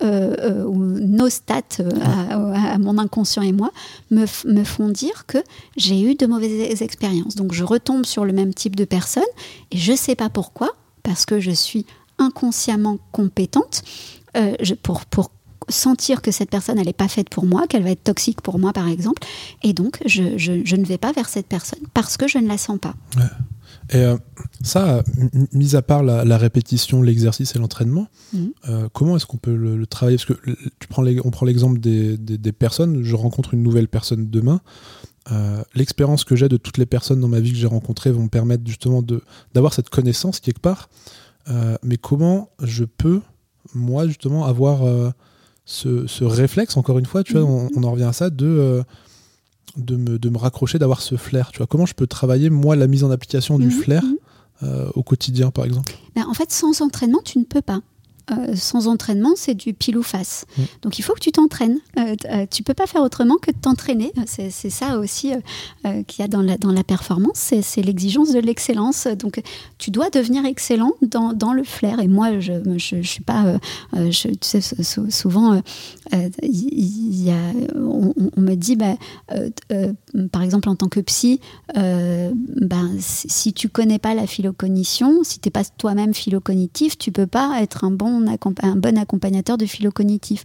ou nos stats à, mon inconscient et moi me, me font dire que j'ai eu de mauvaises expériences. Donc je retombe sur le même type de personne et je sais pas pourquoi parce que je suis inconsciemment compétente euh, je, pour, pour sentir que cette personne n'est pas faite pour moi, qu'elle va être toxique pour moi par exemple, et donc je, je, je, ne vais pas vers cette personne parce que je ne la sens pas. Et euh, ça, mis à part la, la répétition, l'exercice et l'entraînement, mmh. euh, comment est-ce qu'on peut le, travailler? Parce que tu prends les, on prend l'exemple des, des, des, personnes, je rencontre une nouvelle personne demain. Euh, l'expérience que j'ai de toutes les personnes dans ma vie que j'ai rencontrées vont me permettre justement d'avoir cette connaissance quelque part. Euh, mais comment je peux, moi, justement, avoir euh, ce, ce, réflexe, encore une fois, tu vois, on, on, en revient à ça, de, de, me, de me raccrocher, d'avoir ce flair. Tu vois, comment je peux travailler, moi, la mise en application du mhm, flair mhm. au quotidien, par exemple? Ben, En fait, sans entraînement, tu ne peux pas. Euh, sans entraînement, c'est du pile ou face. Mm. Donc il faut que tu t'entraînes. Euh, euh, tu peux pas faire autrement que de t'entraîner. C'est ça aussi qu'il y a dans la, dans la performance, c'est l'exigence de l'excellence. Donc tu dois devenir excellent dans, dans, le flair. Et moi, je ne je, suis pas... Je, tu sais, souvent, y, y a, on, on, me dit, bah, par exemple en tant que psy, ben, si tu connais pas la philocognition, si tu n'es pas toi-même philocognitif, tu peux pas être un bon un bon accompagnateur de philo cognitif.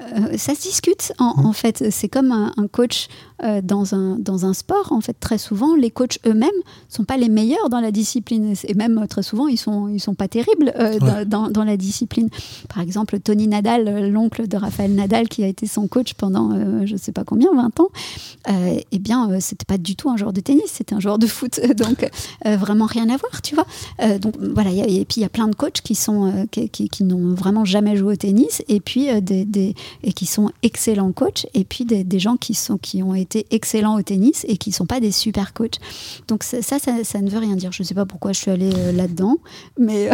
Euh, ça se discute en, mmh. en fait. C'est comme un, un coach euh, dans, un, dans un sport, en fait, très souvent, les coachs eux-mêmes sont pas les meilleurs dans la discipline. Et même euh, très souvent, ils sont, ils sont pas terribles euh, ouais. dans, dans, la discipline. Par exemple, Tony Nadal, l'oncle de Raphaël Nadal, qui a été son coach pendant euh, je sais pas combien, 20 ans, eh bien, c'était pas du tout un joueur de tennis, c'était un joueur de foot. <laughs> Donc, vraiment rien à voir, tu vois. donc, voilà. Y a, et puis, il y a plein de coachs qui, sont, qui, qui, qui n'ont vraiment jamais joué au tennis et puis des, des, et qui sont excellents coachs et puis des, des gens qui, sont, qui ont été été excellents au tennis et qui ne sont pas des super coachs. Donc ça, ça, ça, ne veut rien dire. Je ne sais pas pourquoi je suis allée euh, là-dedans, mais...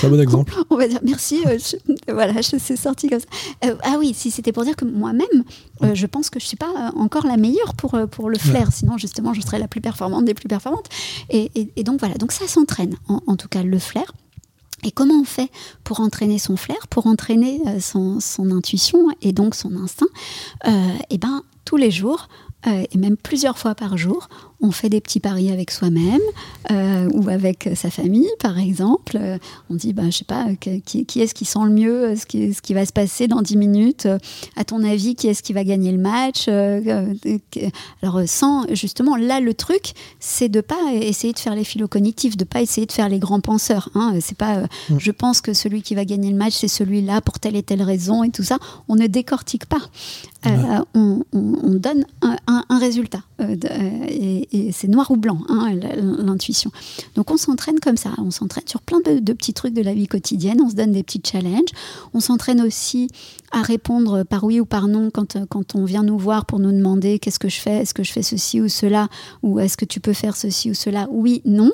C'est un bon <laughs> exemple. on, va dire merci. Euh, je, <laughs> voilà, je suis sortie comme ça. Euh, ah oui, si c'était pour dire que moi-même, euh, je pense que je ne suis pas encore la meilleure pour, euh, pour le flair. Ouais. Sinon, justement, je serais la plus performante des plus performantes. Et, et, et donc voilà, donc ça s'entraîne, en, en tout cas le flair. Et comment on fait pour entraîner son flair, pour entraîner euh, son, intuition et donc son instinct? Euh, Eh bien, tous les jours, euh, et même plusieurs fois par jour, on fait des petits paris avec soi-même euh, ou avec sa famille, par exemple. Euh, on dit, bah, je sais pas, qui, qui est-ce qui sent le mieux, ce qui, ce qui, va se passer dans 10 minutes À ton avis, qui est-ce qui va gagner le match euh, Alors, sans, justement, là, le truc, c'est de pas essayer de faire les philo cognitifs, de pas essayer de faire les grands penseurs. Hein. C'est pas, mmh. je pense que celui qui va gagner le match, c'est celui-là pour telle et telle raison et tout ça. On ne décortique pas. Ouais. On, on, on, donne un, un, un résultat. et, et c'est noir ou blanc, hein, l'intuition. Donc on s'entraîne comme ça, on s'entraîne sur plein de, de, petits trucs de la vie quotidienne, on se donne des petits challenges, on s'entraîne aussi à répondre par oui ou par non quand, quand on vient nous voir pour nous demander qu'est-ce que je fais, est-ce que je fais ceci ou cela, ou est-ce que tu peux faire ceci ou cela, oui, non.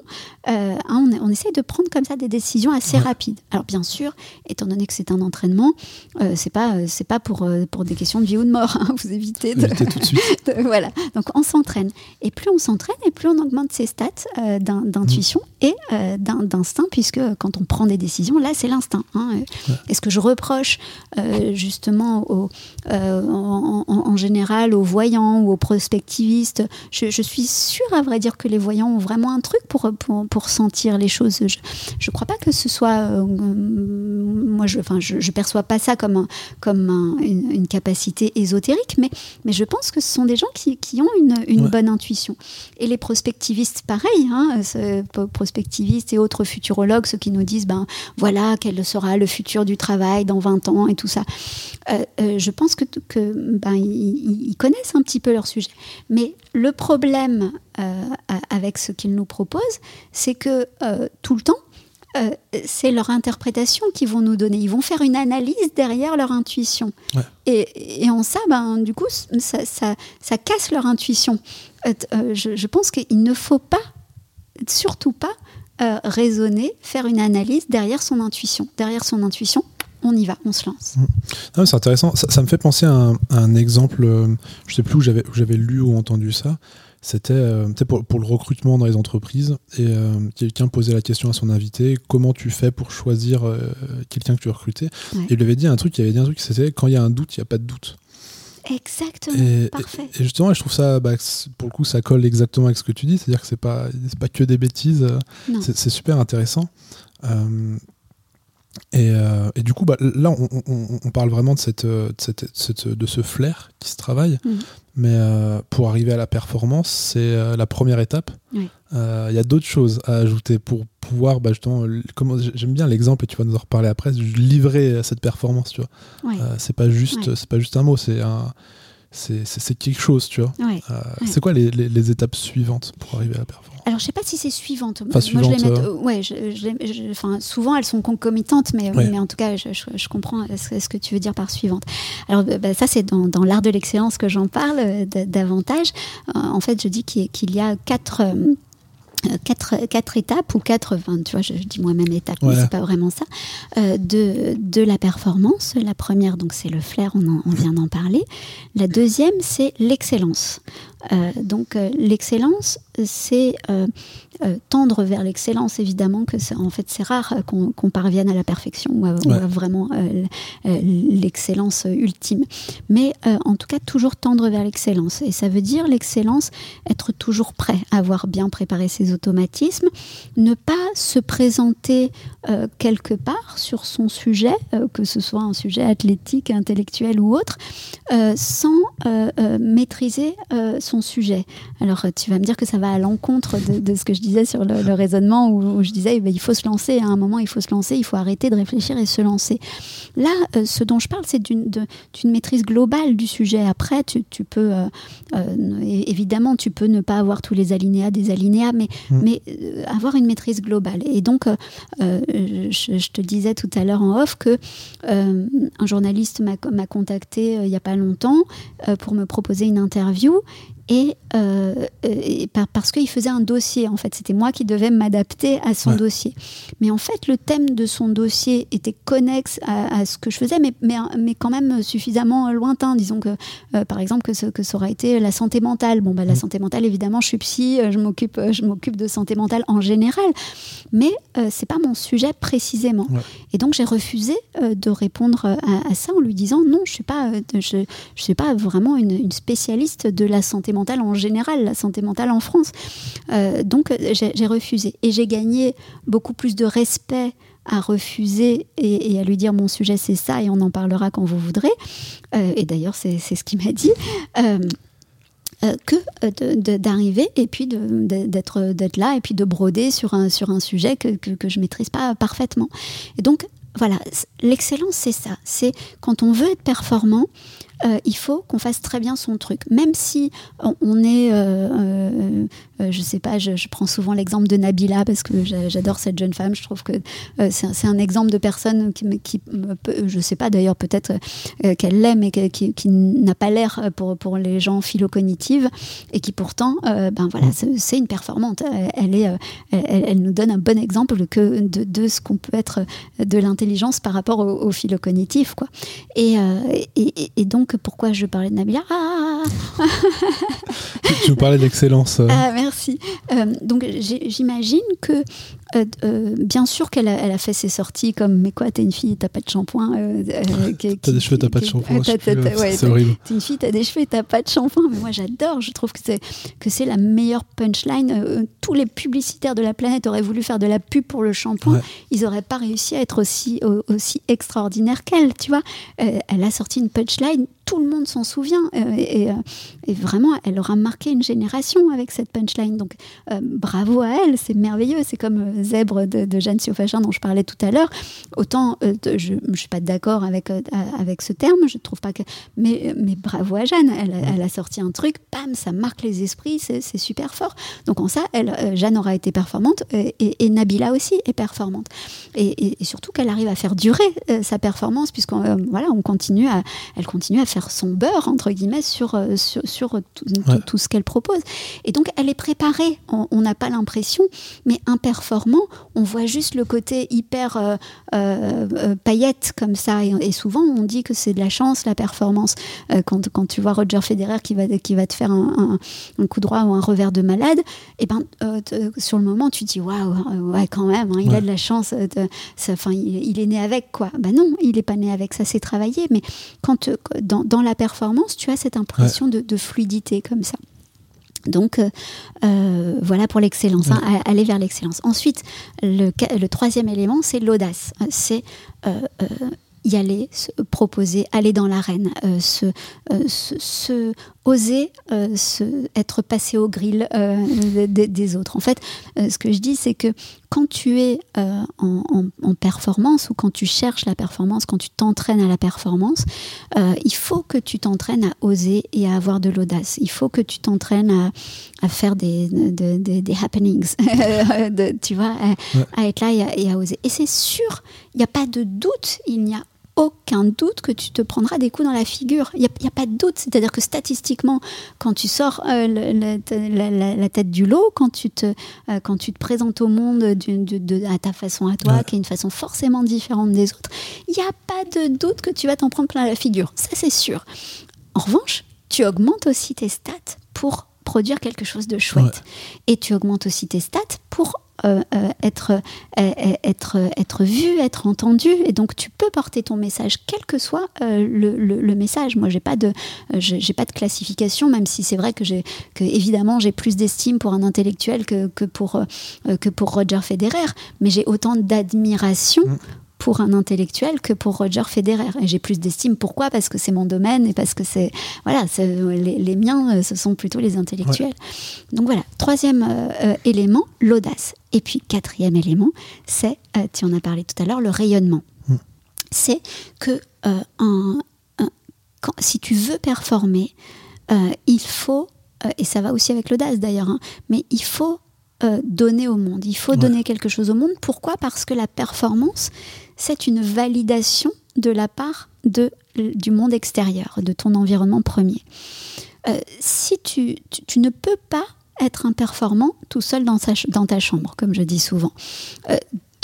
Euh, hein, on, on, essaye de prendre comme ça des décisions assez ouais. rapides. Alors bien sûr, étant donné que c'est un entraînement, euh, c'est pas c'est pas pour euh, pour des questions de vie ou de mort. Hein, <laughs> vous évitez de, tout de suite. <laughs> de, voilà. Donc on s'entraîne et plus on s'entraîne et plus on augmente ses stats euh, d'intuition mmh. et euh, d'instinct puisque quand on prend des décisions, là c'est l'instinct. Hein. Ouais. Est-ce que je reproche euh, justement au, euh, en, général aux voyants ou aux prospectivistes? Je, je, suis sûre, à vrai dire, que les voyants ont vraiment un truc pour, pour, pour sentir les choses. Je ne crois pas que ce soit. Euh, moi, je ne je, je, perçois pas ça comme, un, comme un, une, une, capacité ésotérique, mais, mais je pense que ce sont des gens qui, qui ont une, une ouais. bonne intuition. Et les prospectivistes, pareil, hein, prospectivistes et autres futurologues, ceux qui nous disent ben, voilà, quel sera le futur du travail dans 20 ans et tout ça. Euh, euh, je pense que, que ben, ils, ils, connaissent un petit peu leur sujet. Mais le problème euh, avec ce qu'ils nous proposent, c'est que tout le temps, c'est leur interprétation qu'ils vont nous donner. Ils vont faire une analyse derrière leur intuition. Et, en ça, ben, du coup, ça, ça, casse leur intuition. Je, je, pense qu'il ne faut pas, surtout pas, raisonner, faire une analyse derrière son intuition. Derrière son intuition, on y va, on se lance. Mmh. C'est intéressant. Ça, me fait penser à un, exemple, euh, je sais plus où j'avais lu ou entendu ça. C'était euh, pour, le recrutement dans les entreprises. Et euh, quelqu'un posait la question à son invité comment tu fais pour choisir quelqu'un que tu veux recruter? Et il lui avait dit un truc il avait dit un truc c'était quand il y a un doute, il n'y a pas de doute. Exactement. Et, Parfait. Et, justement, je trouve ça, bah, pour le coup, ça colle exactement avec ce que tu dis. C'est-à-dire que c'est pas, pas que des bêtises. C'est super intéressant. Euh, et, du coup, bah, là, on, parle vraiment de, cette, de, cette, de, ce flair qui se travaille. Mhm. Mais euh, pour arriver à la performance, c'est euh, la première étape. Il y a d'autres choses à ajouter pour pouvoir, bah, justement, j'aime bien l'exemple et tu vas nous en reparler après, livrer cette performance. Tu vois. c'est pas juste, c'est pas juste un mot, c'est un, c'est quelque chose, tu vois. C'est quoi les, les, étapes suivantes pour arriver à la performance? Alors, je sais pas si c'est suivante. Moi, je les mets, euh. ouais, enfin, souvent elles sont concomitantes, mais, mais en tout cas, je, comprends ce, que tu veux dire par suivante. Alors, bah, bah, ça, c'est dans, dans l'art de l'excellence que j'en parle euh, davantage. Euh, en fait, je dis qu'il y a quatre quatre, quatre étapes ou quatre, enfin, tu vois, je, dis moi-même étapes, mais c'est pas vraiment ça, de, de la performance. La première, donc, c'est le flair, on, on vient d'en parler. La deuxième, c'est l'excellence. Euh, donc euh, l'excellence, c'est euh, tendre vers l'excellence. Évidemment que en fait c'est rare qu'on parvienne à la perfection ou à, vraiment l'excellence ultime. Mais en tout cas toujours tendre vers l'excellence. Et ça veut dire l'excellence, être toujours prêt, avoir bien préparé ses automatismes, ne pas se présenter quelque part sur son sujet, que ce soit un sujet athlétique, intellectuel ou autre, sans maîtriser son sujet. Alors tu vas me dire que ça va à l'encontre de, ce que je disais sur le, raisonnement où, je disais eh ben, il faut se lancer, à un moment il faut se lancer, il faut arrêter de réfléchir et se lancer. Là, euh, ce dont je parle, c'est d'une maîtrise globale du sujet. Après, tu, peux, euh, euh, évidemment, tu peux ne pas avoir tous les alinéas des alinéas, mais, mmh. mais avoir une maîtrise globale. Et donc, je, te disais tout à l'heure en off que un journaliste m'a contacté il n'y a pas longtemps pour me proposer une interview et, euh, parce qu'il faisait un dossier en fait. C'était moi qui devais m'adapter à son dossier. Mais en fait le thème de son dossier était connexe à, ce que je faisais mais, mais, mais, quand même suffisamment lointain. Disons que euh, par exemple que, ce, que ça aurait été la santé mentale. Bon bah la mmh. santé mentale évidemment je suis psy euh, je m'occupe je m'occupe de santé mentale en général. Mais c'est pas mon sujet précisément. Et donc j'ai refusé de répondre à, ça en lui disant non je suis pas je, je suis pas vraiment une, une spécialiste de la santé mentale en général, la santé mentale en France. Euh, donc j'ai refusé. Et j'ai gagné beaucoup plus de respect à refuser et, à lui dire mon sujet c'est ça et on en parlera quand vous voudrez. Euh, et d'ailleurs c'est ce qu'il m'a dit. Euh, que d'arriver et puis d'être là et puis de broder sur un, sur un sujet que, que, que je maîtrise pas parfaitement. Et donc voilà, l'excellence c'est ça, c'est quand on veut être performant, euh, il faut qu'on fasse très bien son truc. Même si on, est, euh, euh, je sais pas, je, prends souvent l'exemple de Nabila parce que j'adore cette jeune femme. Je trouve que c'est un, exemple de personne qui, qui je sais pas d'ailleurs, peut-être qu'elle l'aime et qui, n'a pas l'air pour, pour les gens philo-cognitives et qui pourtant, ben voilà, c'est une performante. Elle, est, elle, nous donne un bon exemple que de, ce qu'on peut être de l'intelligence par rapport au, philo-cognitif. Quoi. et, et donc, pourquoi je parlais de Nabila ah Tu me parlais d'excellence. Ah, merci. Euh, donc j'imagine que euh, euh, bien sûr qu'elle a, elle a, fait ses sorties comme mais quoi t'es une fille t'as pas de shampoing t'as des cheveux t'as pas de shampoing c'est horrible. t'es une fille t'as des cheveux t'as pas de shampoing mais moi j'adore je trouve que c'est que c'est la meilleure punchline tous les publicitaires de la planète auraient voulu faire de la pub pour le shampoing ils auraient pas réussi à être aussi aussi extraordinaire qu'elle tu vois. Elle a sorti une punchline tout le monde s'en souvient. Euh, euh, et, vraiment, elle aura marqué une génération avec cette punchline. Donc, euh, bravo à elle, c'est merveilleux. C'est comme, zèbre de, de Jeanne Siofachin dont je parlais tout à l'heure, autant je ne suis pas d'accord avec, avec ce terme, je trouve pas que. Mais, mais bravo à Jeanne, elle, elle a sorti un truc, bam, ça marque les esprits, c'est super fort. Donc en ça, elle, Jeanne aura été performante et, et, Nabila aussi est performante. Et, et surtout qu'elle arrive à faire durer sa performance, puisqu'on voilà, on continue à, elle continue à faire son beurre, entre guillemets, sur, sur, sur tout, ce qu'elle propose. Et donc, elle est préparée. On n'a pas l'impression, mais imperformant, on voit juste le côté hyper euh, euh, euh, paillette comme ça. Et, souvent, on dit que c'est de la chance, la performance. quand, quand tu vois Roger Federer qui va, qui va te faire un, coup droit ou un revers de malade, et eh ben, sur le moment, tu dis waouh, ouais, quand même, hein, il a de la chance. Enfin, il, est né avec quoi Ben non, il n'est pas né avec ça, c'est travaillé. Mais quand dans, dans, la performance, tu as cette impression de, de fluidité comme ça. Donc euh, euh, voilà pour l'excellence, hein, aller vers l'excellence. Ensuite, le, le, troisième élément, c'est l'audace. C'est euh, y aller, se proposer, aller dans l'arène, euh, se, se, oser euh, se, être passé au grill des, autres. En fait, ce que je dis, c'est que quand tu es en, en, performance ou quand tu cherches la performance, quand tu t'entraînes à la performance, il faut que tu t'entraînes à oser et à avoir de l'audace. Il faut que tu t'entraînes à, à, faire des, happenings, <laughs> tu vois, à, être là et à, et à oser. Et c'est sûr, il n'y a pas de doute, il n'y a aucun doute que tu te prendras des coups dans la figure. Il n'y a, pas de doute. C'est-à-dire que statistiquement, quand tu sors euh, la, tête du lot, quand tu te, euh, quand tu te présentes au monde à ta façon à toi, qui est une façon forcément différente des autres, il n'y a pas de doute que tu vas t'en prendre plein la figure. Ça, c'est sûr. En revanche, tu augmentes aussi tes stats pour produire quelque chose de chouette. Et tu augmentes aussi tes stats pour être, euh, être, être vu, être entendu. Et donc, tu peux porter ton message, quel que soit le, le, message. Moi, j'ai pas pas de classification, même si c'est vrai que que évidemment, j'ai plus d'estime pour un intellectuel que, que pour, que pour Roger Federer, mais j'ai autant d'admiration. Mm pour un intellectuel que pour Roger Federer. Et j'ai plus d'estime. Pourquoi? Parce que c'est mon domaine et parce que c'est voilà, les, les, miens, euh, ce sont plutôt les intellectuels. Donc voilà. Troisième euh, euh, élément, l'audace. Et puis quatrième élément, c'est, tu en as parlé tout à l'heure, le rayonnement. Hmm. C'est que un, quand, si tu veux performer, il faut, et ça va aussi avec l'audace d'ailleurs, hein, mais il faut donner au monde. Il faut donner quelque chose au monde. Pourquoi? Parce que la performance, c'est une validation de la part de, du monde extérieur, de ton environnement premier. Euh, si tu, tu, ne peux pas être un performant tout seul dans, dans ta chambre, comme je dis souvent. Euh,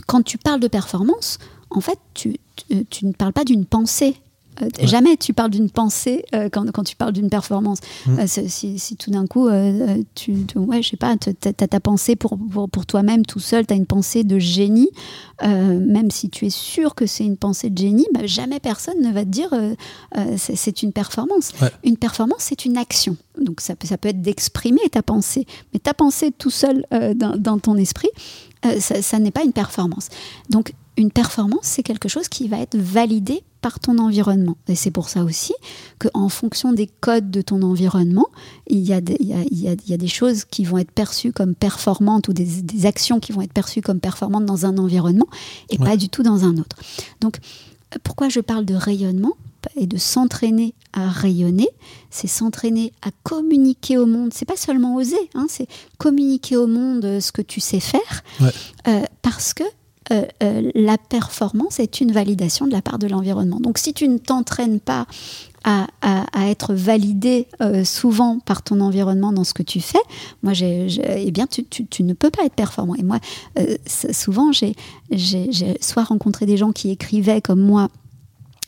quand tu parles de performance, en fait, tu, tu ne parles pas d'une pensée euh, jamais tu parles d'une pensée euh, quand, quand, tu parles d'une performance. Mmh. Euh, si, si, tout d'un coup, tu, ouais, je sais pas, tu as, ta pensée pour, pour, toi-même tout seul, tu as une pensée de génie, même si tu es sûr que c'est une pensée de génie, bah, jamais personne ne va te dire c'est une performance. Une performance, c'est une action. Donc ça peut, ça peut être d'exprimer ta pensée, mais ta pensée tout seul dans, dans, ton esprit, ça, ça n'est pas une performance. Donc une performance, c'est quelque chose qui va être validé par ton environnement. Et c'est pour ça aussi qu'en fonction des codes de ton environnement, il y, a des, il, y a, il y a des choses qui vont être perçues comme performantes ou des, des, actions qui vont être perçues comme performantes dans un environnement et pas du tout dans un autre. Donc, pourquoi je parle de rayonnement et de s'entraîner à rayonner, c'est s'entraîner à communiquer au monde. C'est pas seulement oser, hein, c'est communiquer au monde ce que tu sais faire, euh, parce que euh, euh, la performance est une validation de la part de l'environnement. Donc si tu ne t'entraînes pas à, être validé euh, souvent par ton environnement dans ce que tu fais, moi, j'ai, eh bien, tu, ne peux pas être performant. Et moi, souvent, j'ai soit rencontré des gens qui écrivaient comme moi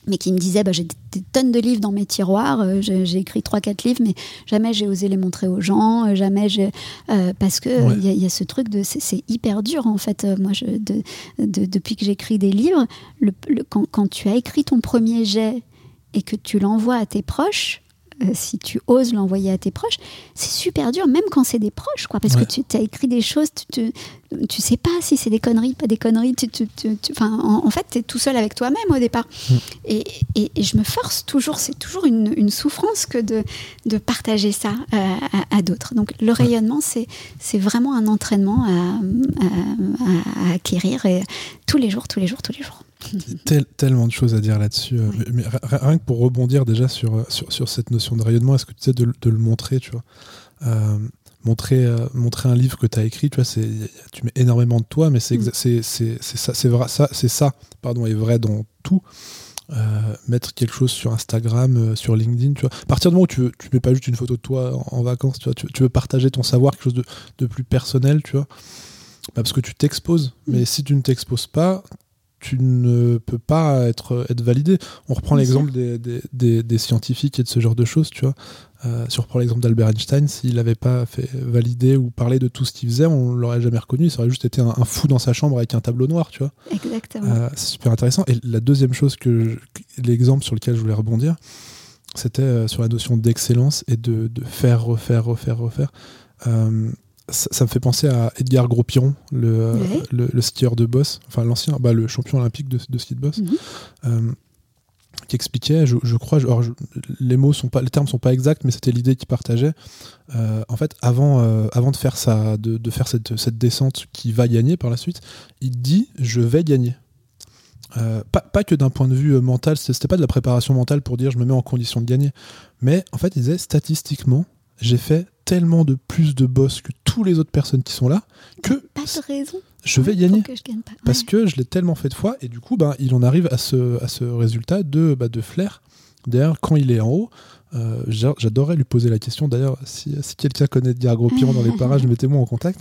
mais qui me disait bah, j'ai des tonnes de livres dans mes tiroirs, euh, j'ai écrit trois quatre livres, mais jamais j'ai osé les montrer aux gens, euh, jamais j'ai euh, parce que il y, a ce truc de c'est hyper dur en fait. moi, je, de, depuis que j'écris des livres, le, quand, quand, tu as écrit ton premier jet et que tu l'envoies à tes proches, euh, si tu oses l'envoyer à tes proches, c'est super dur, même quand c'est des proches, quoi, parce que tu as écrit des choses, tu, tu, sais pas si c'est des conneries, pas des conneries. Tu, tu, en, en, fait, tu es tout seul avec toi-même au départ. Mm. Et, et, je me force toujours, c'est toujours une, une, souffrance que de, de partager ça euh, à, d'autres. Donc le rayonnement, c'est vraiment un entraînement à, à, acquérir et tous les jours, tous les jours, tous les jours. Tellement de choses à dire là-dessus. Euh, mais, rien que pour rebondir déjà sur, euh, sur, sur cette notion de rayonnement, est-ce que tu sais de, de, le montrer, tu vois? Euh, montrer, montrer un livre que tu as écrit, tu vois, c'est, tu mets énormément de toi, mais c'est, mm. c'est, c'est, ça, c'est vrai, ça, c'est ça, pardon, est vrai dans tout. mettre quelque chose sur Instagram, sur LinkedIn, tu vois. À partir du moment où tu, veux, tu mets pas juste une photo de toi en, vacances, tu vois, tu, veux partager ton savoir, quelque chose de, de plus personnel, tu vois. Bah, parce que tu t'exposes. Mm. Mais si tu ne t'exposes pas, tu ne peux pas être, être validé. On reprend l'exemple des, des, des, scientifiques et de ce genre de choses, tu vois. Euh, si on reprend l'exemple d'Albert Einstein, s'il n'avait pas fait valider ou parler de tout ce qu'il faisait, on l'aurait jamais reconnu. Ça aurait juste été un, fou dans sa chambre avec un tableau noir, tu vois. Exactement. Euh, c'est super intéressant. Et la deuxième chose que l'exemple sur lequel je voulais rebondir, c'était euh, sur la notion d'excellence et de, de, faire, refaire, refaire, refaire. Euh, ça, me fait penser à Edgar Gros-Piron, le, le, skieur de boss, enfin l'ancien, bah, le champion olympique de, ski de boss, mhm. euh, qui expliquait, je, crois, les mots sont pas, les termes sont pas exacts, mais c'était l'idée qu'il partageait. Euh, en fait, avant, euh, avant de faire, ça, de, de, faire cette, cette, descente qui va gagner par la suite, il dit je vais gagner. pas, pas, que d'un point de vue mental, c'était pas de la préparation mentale pour dire je me mets en condition de gagner, mais en fait, il disait statistiquement, j'ai fait tellement de plus de boss que tous les autres personnes qui sont là que pas de raison. je vais gagner. parce que je l'ai tellement fait de fois et du coup ben, il en arrive à ce, à ce résultat de, bah, de flair. D'ailleurs quand il est en haut euh, j'adorerais lui poser la question. D'ailleurs si, si quelqu'un connaît Diagro Piron dans les parages <laughs> mettez-moi en contact.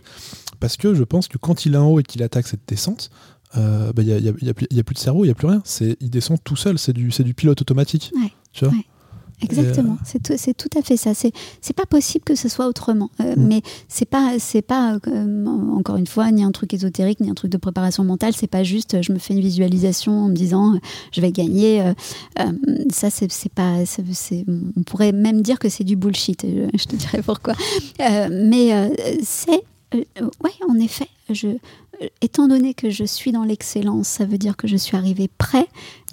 Parce que je pense que quand il est en haut et qu'il attaque cette descente il euh, n'y bah, a, y a, y a, plus de cerveau il n'y a plus rien. C'est il descend tout seul. C'est du, du pilote automatique. Tu vois? Exactement, c'est tout, c'est tout à fait ça. C'est c'est pas possible que ce soit autrement. Euh, mm. Mais c'est pas c'est pas euh, encore une fois ni un truc ésotérique ni un truc de préparation mentale. C'est pas juste je me fais une visualisation en me disant je vais gagner. Euh, ça c'est pas c'est on pourrait même dire que c'est du bullshit. Je te dirais pourquoi. mais c'est ouais en effet je étant donné que je suis dans l'excellence, ça veut dire que je suis arrivé prêt.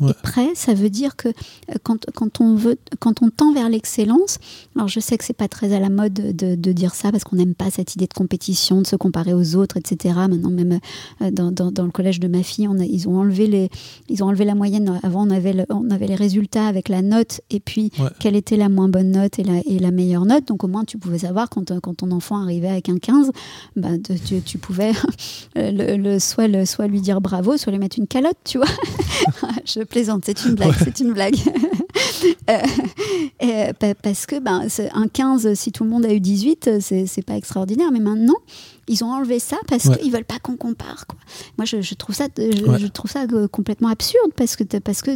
Et prêt, ça veut dire que euh, quand, quand, on, veut, quand on tend vers l'excellence, alors je sais que c'est pas très à la mode de, de dire ça parce qu'on n'aime pas cette idée de compétition, de se comparer aux autres, etc. Maintenant, même euh, dans, dans, dans le collège de ma fille, on a, ils, ont enlevé les, ils ont enlevé la moyenne. Avant, on avait, on avait les résultats avec la note et puis quelle était la moins bonne note et la, et la meilleure note. Donc au moins, tu pouvais savoir quand, quand ton enfant arrivait avec un 15, bah, tu, tu pouvais <laughs> le, soit, le, soit lui dire bravo, soit lui mettre une calotte, tu vois. <laughs> je plaisante, c'est une blague, c'est une blague. <laughs> Euh, parce que ben, un 15, si tout le monde a eu 18, c'est pas extraordinaire. Mais maintenant, ils ont enlevé ça parce qu'ils veulent pas qu'on compare. Quoi. Moi, je, trouve ça, je, trouve ça euh, complètement absurde parce que, parce que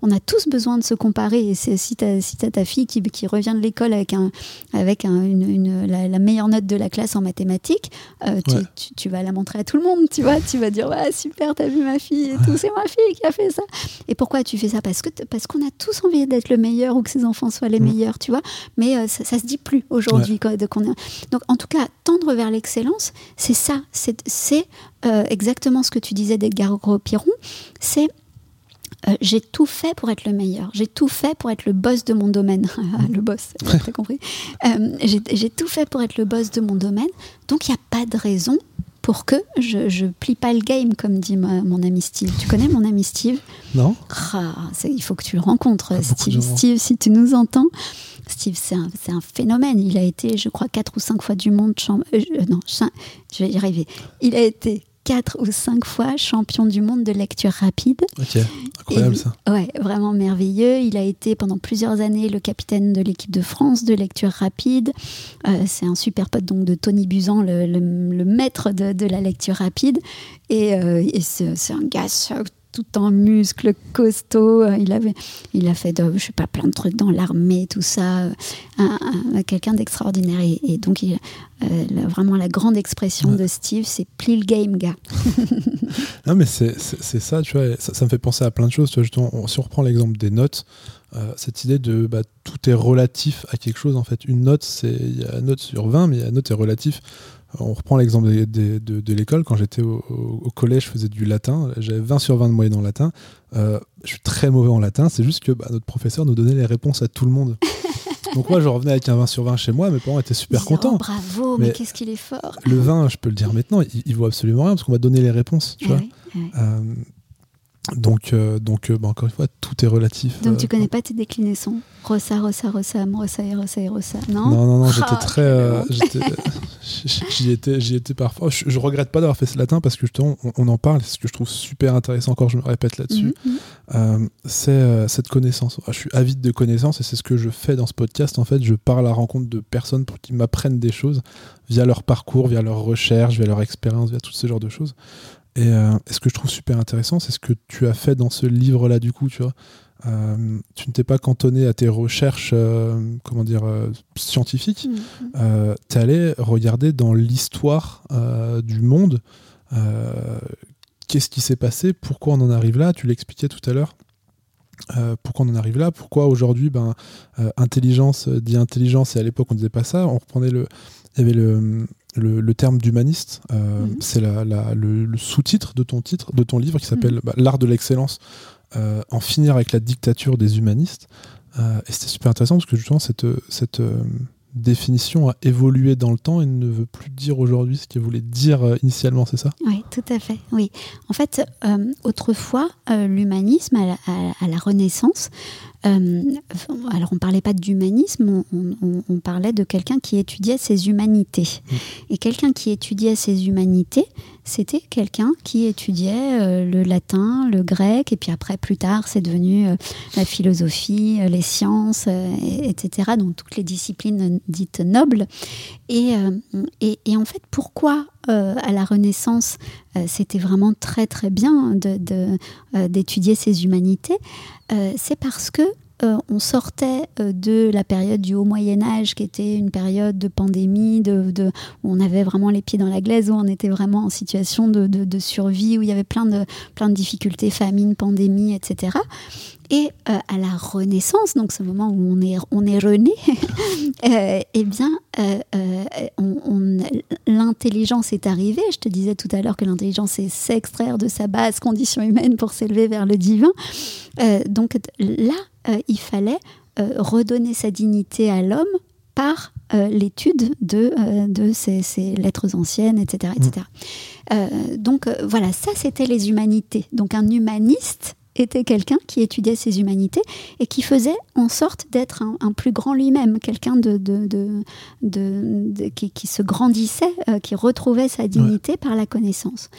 on a tous besoin de se comparer. Et si tu as, si ta fille qui, qui revient de l'école avec, un, avec un, une, la, meilleure note de la classe en mathématiques, euh, tu, tu, vas la montrer à tout le monde. Tu vois, tu vas dire ouais, super, t'as vu ma fille et tout, c'est ma fille qui a fait ça. Et pourquoi tu fais ça? Parce que parce qu'on a tous envie d'être le meilleur ou que ses enfants soient les mm. meilleurs, tu vois. Mais euh, ça, ça se dit plus aujourd'hui. Donc en tout cas, tendre vers l'excellence c'est ça, c'est euh, exactement ce que tu disais d'Edgar Gros-Piron, c'est euh, j'ai tout fait pour être le meilleur, j'ai tout fait pour être le boss de mon domaine. <laughs> le boss, t'as compris <laughs> euh, J'ai tout fait pour être le boss de mon domaine, donc il n'y a pas de raison pour que je, je plie pas le game, comme dit mon ami Steve. Tu connais mon ami Steve? Non. Ah, il faut que tu le rencontres, Steve. Steve, si tu nous entends, Steve, c'est un, un, phénomène. Il a été, je crois, quatre ou cinq fois du monde. Euh, non, je vais y arriver. Il a été quatre ou cinq fois champion du monde de lecture rapide. Ok, incroyable ça. Ouais, vraiment merveilleux. Il a été pendant plusieurs années le capitaine de l'équipe de France de lecture rapide. Euh, c'est un super pote donc de Tony Buzan, le, le, maître de, de, la lecture rapide. Et, euh, et c'est un gars tout en muscles, costaud. Euh, il, avait, il a fait, de, je sais pas, plein de trucs dans l'armée, tout ça. Euh, quelqu'un d'extraordinaire. Et, donc, il, euh, vraiment, la grande expression de Steve, c'est plie le game, gars. <laughs> non, mais c'est ça, tu vois. Ça, me fait penser à plein de choses. Tu vois, si on reprend l'exemple des notes, cette idée de bah, tout est relatif à quelque chose. En fait, une note, c'est il y a une note sur 20, mais la note est relatif. On reprend l'exemple de, l'école. Quand j'étais au, collège, je faisais du latin. J'avais 20 sur 20 de moyenne en latin. je suis très mauvais en latin. C'est juste que bah, notre professeur nous donnait les réponses à tout le monde. <laughs> Donc moi, je revenais avec un 20 sur 20 chez moi, mes parents étaient super contents. Oh, bravo, mais, qu'est-ce qu'il est fort. Le vin, je peux le dire maintenant, il, il vaut absolument rien parce qu'on va donner les réponses. Tu eh vois eh euh, donc, euh, donc euh, bah, encore une fois, tout est relatif. Donc, tu connais pas tes déclinaisons Rossa, Rossa, Rossa, Rossa et Rossa et Rossa, non Non, non, non, j'étais ah, très. <laughs> j'y étais, étais parfois. Je, regrette pas d'avoir fait ce latin parce que justement, on, en parle. C'est ce que je trouve super intéressant, encore je me répète là-dessus. Mhm, mhm. c'est cette connaissance. je suis avide de connaissances et c'est ce que je fais dans ce podcast. En fait, je pars à la rencontre de personnes pour qu'ils m'apprennent des choses via leur parcours, via leur recherche, via leur expérience, via tout ce genre de choses. Euh, et, ce que je trouve super intéressant, c'est ce que tu as fait dans ce livre-là, du coup, tu vois. Euh, tu ne t'es pas cantonné à tes recherches, euh, comment dire, scientifiques. Mm-hmm. tu es allé regarder dans l'histoire du monde qu'est-ce qui s'est passé, pourquoi on en arrive là. Tu l'expliquais tout à l'heure. pourquoi on en arrive là Pourquoi aujourd'hui, ben, intelligence dit intelligence, et à l'époque on disait pas ça. On reprenait le, il y avait le, le, terme d'humaniste, euh, mhm. c'est le, sous-titre de ton titre, de ton livre qui s'appelle mhm. bah, L'art de l'excellence, euh, en finir avec la dictature des humanistes. Euh, et c'était super intéressant parce que justement cette, cette définition a évolué dans le temps et ne veut plus dire aujourd'hui ce qu'elle voulait dire initialement, c'est ça? Oui, tout à fait. Oui. En fait, autrefois, l'humanisme à, la Renaissance euh, alors, on ne parlait pas d'humanisme, on, parlait de quelqu'un qui étudiait ses humanités. Mmh. Et quelqu'un qui étudiait ses humanités, c'était quelqu'un qui étudiait euh, le latin, le grec, et puis après, plus tard, c'est devenu euh, la philosophie, les sciences, etc. Donc, toutes les disciplines dites nobles. Et, et, en fait, pourquoi à la Renaissance, c'était vraiment très très bien d'étudier de, ces humanités, c'est parce que euh, on sortait euh, de la période du haut Moyen Âge, qui était une période de pandémie, de, où on avait vraiment les pieds dans la glaise, où on était vraiment en situation de, survie, où il y avait plein de, plein de difficultés, famine, pandémie, etc. Et euh, à la Renaissance, donc ce moment où on est, on est rené, <laughs> eh bien, l'intelligence est arrivée. Je te disais tout à l'heure que l'intelligence, c'est s'extraire de sa base condition humaine pour s'élever vers le divin. donc là, euh, il fallait euh, redonner sa dignité à l'homme par euh, l'étude de, de ces, lettres anciennes, etc. etc. Mm. donc voilà, ça c'était les humanités. Donc un humaniste était quelqu'un qui étudiait ces humanités et qui faisait en sorte d'être un, plus grand lui-même, quelqu'un de, de, qui, se grandissait, qui retrouvait sa dignité par la connaissance.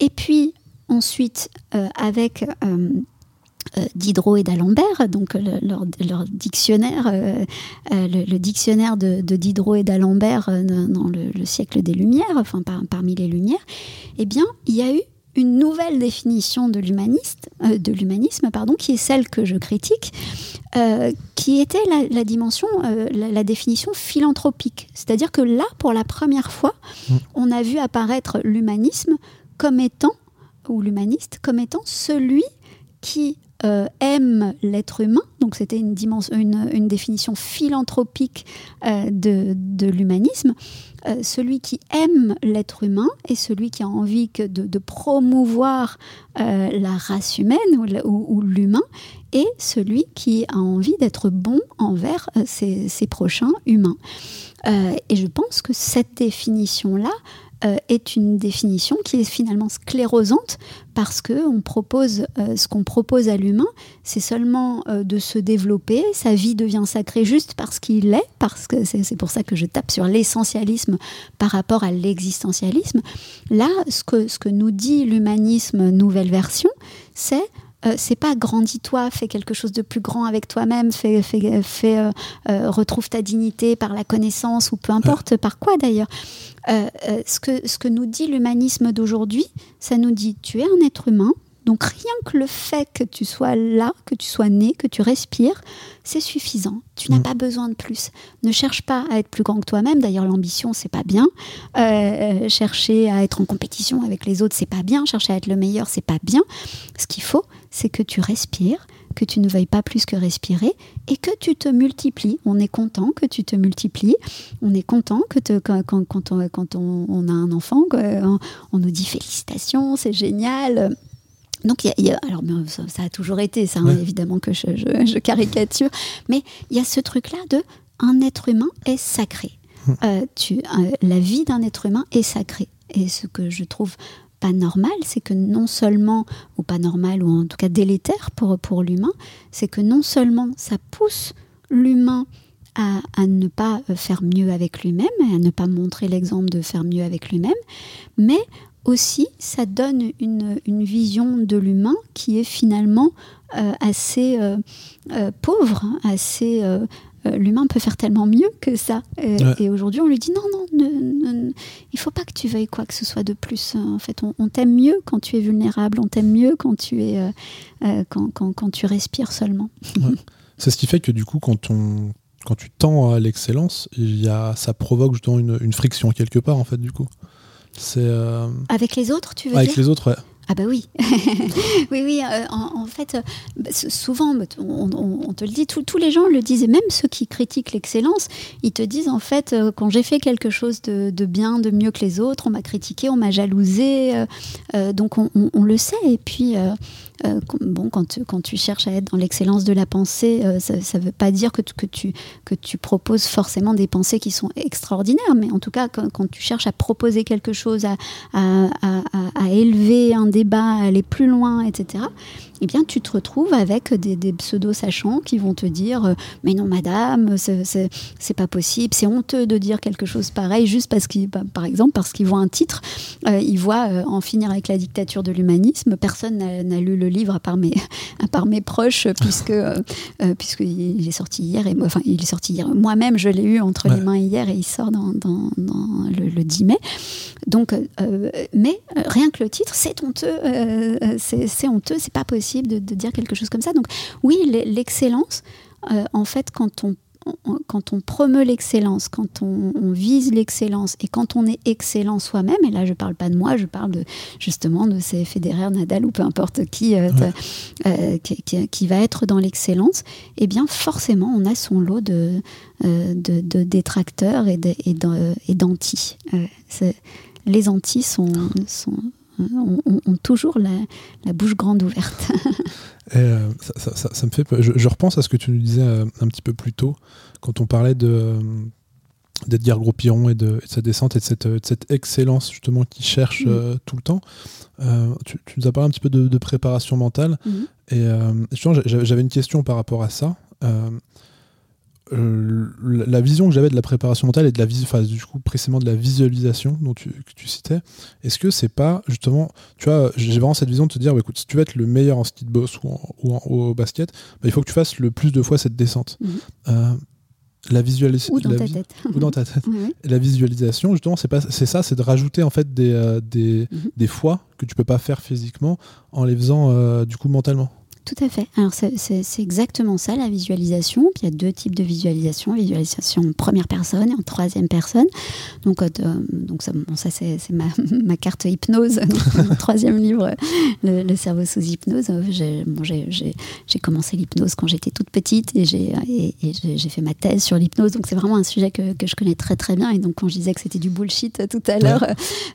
Et puis ensuite, avec euh, Diderot et d'Alembert, donc leur, dictionnaire, euh, euh, le, dictionnaire de, Diderot et d'Alembert dans le, siècle des Lumières, enfin parmi les Lumières, eh bien, il y a eu une nouvelle définition de l'humaniste, de l'humanisme, pardon, qui est celle que je critique, qui était la, dimension, la, définition philanthropique. C'est-à-dire que là, pour la première fois, mmh. on a vu apparaître l'humanisme comme étant, ou l'humaniste, comme étant celui qui euh, aime l'être humain, donc c'était une, une, définition philanthropique euh, de, l'humanisme, euh, celui qui aime l'être humain et celui qui a envie de, promouvoir la race humaine ou, l'humain, et celui qui a envie d'être bon envers ses, ses prochains humains. et je pense que cette définition-là, euh, est une définition qui est finalement sclérosante parce que on propose euh, ce qu'on propose à l'humain, c'est seulement euh, de se développer. Sa vie devient sacrée juste parce qu'il est, parce que c'est pour ça que je tape sur l'essentialisme par rapport à l'existentialisme. Là, ce que, ce que nous dit l'humanisme nouvelle version, c'est euh, c'est pas grandis-toi, fais quelque chose de plus grand avec toi-même, fais, euh, euh, retrouve ta dignité par la connaissance ou peu importe par quoi d'ailleurs. ce, que, ce que nous dit l'humanisme d'aujourd'hui, ça nous dit tu es un être humain, donc rien que le fait que tu sois là, que tu sois né, que tu respires, c'est suffisant. Tu n'as mm. pas besoin de plus. Ne cherche pas à être plus grand que toi-même. D'ailleurs, l'ambition, c'est pas bien. Euh, chercher à être en compétition avec les autres, c'est pas bien. Chercher à être le meilleur, c'est pas bien. Ce qu'il faut, c'est que tu respires, que tu ne veuilles pas plus que respirer et que tu te multiplies. On est content que tu te multiplies. On est content que quand, quand, on, a un enfant, on, nous dit félicitations, c'est génial. Donc, il y, a, alors ça, a toujours été ça, hein, évidemment que je, caricature, mais il y a ce truc-là de un être humain est sacré. Hum. Euh, tu, euh, la vie d'un être humain est sacrée. Et ce que je trouve pas normal, c'est que non seulement, ou pas normal, ou en tout cas délétère pour, pour l'humain, c'est que non seulement ça pousse l'humain à, à, ne pas faire mieux avec lui-même, à ne pas montrer l'exemple de faire mieux avec lui-même, mais aussi ça donne une, une vision de l'humain qui est finalement euh, assez euh, euh, pauvre, assez euh, l'humain peut faire tellement mieux que ça. Et, aujourd'hui, on lui dit non, non, ne, il faut pas que tu veuilles quoi que ce soit de plus. En fait, on, t'aime mieux quand tu es vulnérable, on t'aime mieux quand tu es euh, quand, quand, quand, tu respires seulement. C'est ce qui fait que du coup, quand on quand tu tends à l'excellence, il y a, ça provoque justement une, une, friction quelque part en fait du coup. C'est avec les autres, tu veux avec dire Avec les autres, ouais. Ah bah oui, <laughs> oui, oui. Euh, en, fait, euh, bah, souvent, bah, on, te le dit, tous les gens le disent, et même ceux qui critiquent l'excellence, ils te disent en fait, euh, quand j'ai fait quelque chose de, bien, de mieux que les autres, on m'a critiqué, on m'a jalousé, donc on, le sait. Et puis, euh, bon, quand tu, cherches à être dans l'excellence de la pensée, euh, ça ne veut pas dire que, tu, proposes forcément des pensées qui sont extraordinaires, mais en tout cas, quand, tu cherches à proposer quelque chose, à, à, à, élever un débat, à aller plus loin, etc., eh bien, tu te retrouves avec des, des pseudo-sachants qui vont te dire euh, Mais non, madame, c'est pas possible, c'est honteux de dire quelque chose pareil, juste parce qu'ils, bah, par exemple, parce qu'ils voient un titre, ils voient En finir avec la dictature de l'humanisme. Personne n'a lu le livre à part mes, <laughs> à part mes proches, puisque, euh, euh, puisqu'il est sorti hier. Et, enfin, il est sorti hier. Moi-même, je l'ai eu entre les mains hier et il sort dans, dans, le, 10 mai. Donc, euh, mais rien que le titre, c'est honteux. c'est honteux, c'est pas possible de, de, dire quelque chose comme ça. Donc, oui, l'excellence, en fait, quand on quand on promeut l'excellence, quand on, vise l'excellence et quand on est excellent soi-même, et là je ne parle pas de moi, je parle de, justement de ces Federer, Nadal ou peu importe qui, euh, euh, qui, va être dans l'excellence, eh bien forcément on a son lot de, euh, de, détracteurs et d'anti. les anti sont, sont ont, toujours la, bouche grande ouverte. <laughs> Euh, ça, me fait, je, repense à ce que tu nous disais euh, un petit peu plus tôt, quand on parlait de euh, d'Edgar Gros-Piron et de, sa descente et de cette, excellence justement qui cherche mm. tout le temps. tu, nous as parlé un petit peu de, préparation mentale. Mm-hmm. Et j'avais une question par rapport à ça. Euh, la vision que j'avais de la préparation mentale et de la enfin, du coup précisément de la visualisation dont tu, que tu citais, est-ce que c'est pas justement, tu vois, j'ai vraiment cette vision de te dire, bah, écoute, si tu veux être le meilleur en ski de boss ou, ou au basket, bah, il faut que tu fasses le plus de fois cette descente. Mhm. Euh, la visualisation ou dans ta tête ou dans ta tête <laughs> la visualisation justement c'est pas c'est ça c'est de rajouter en fait des, euh, des, mhm. des, fois que tu peux pas faire physiquement en les faisant du coup mentalement tout à fait. Alors c'est exactement ça la visualisation. il y a deux types de visualisation visualisation en première personne et en troisième personne. Donc, euh, donc ça, ça c'est ma, <laughs> ma, carte hypnose. mon <laughs> troisième livre, le, cerveau sous hypnose. J'ai bon, commencé l'hypnose quand j'étais toute petite et j'ai fait ma thèse sur l'hypnose. Donc c'est vraiment un sujet que, que, je connais très très bien. Et donc quand je disais que c'était du bullshit tout à l'heure,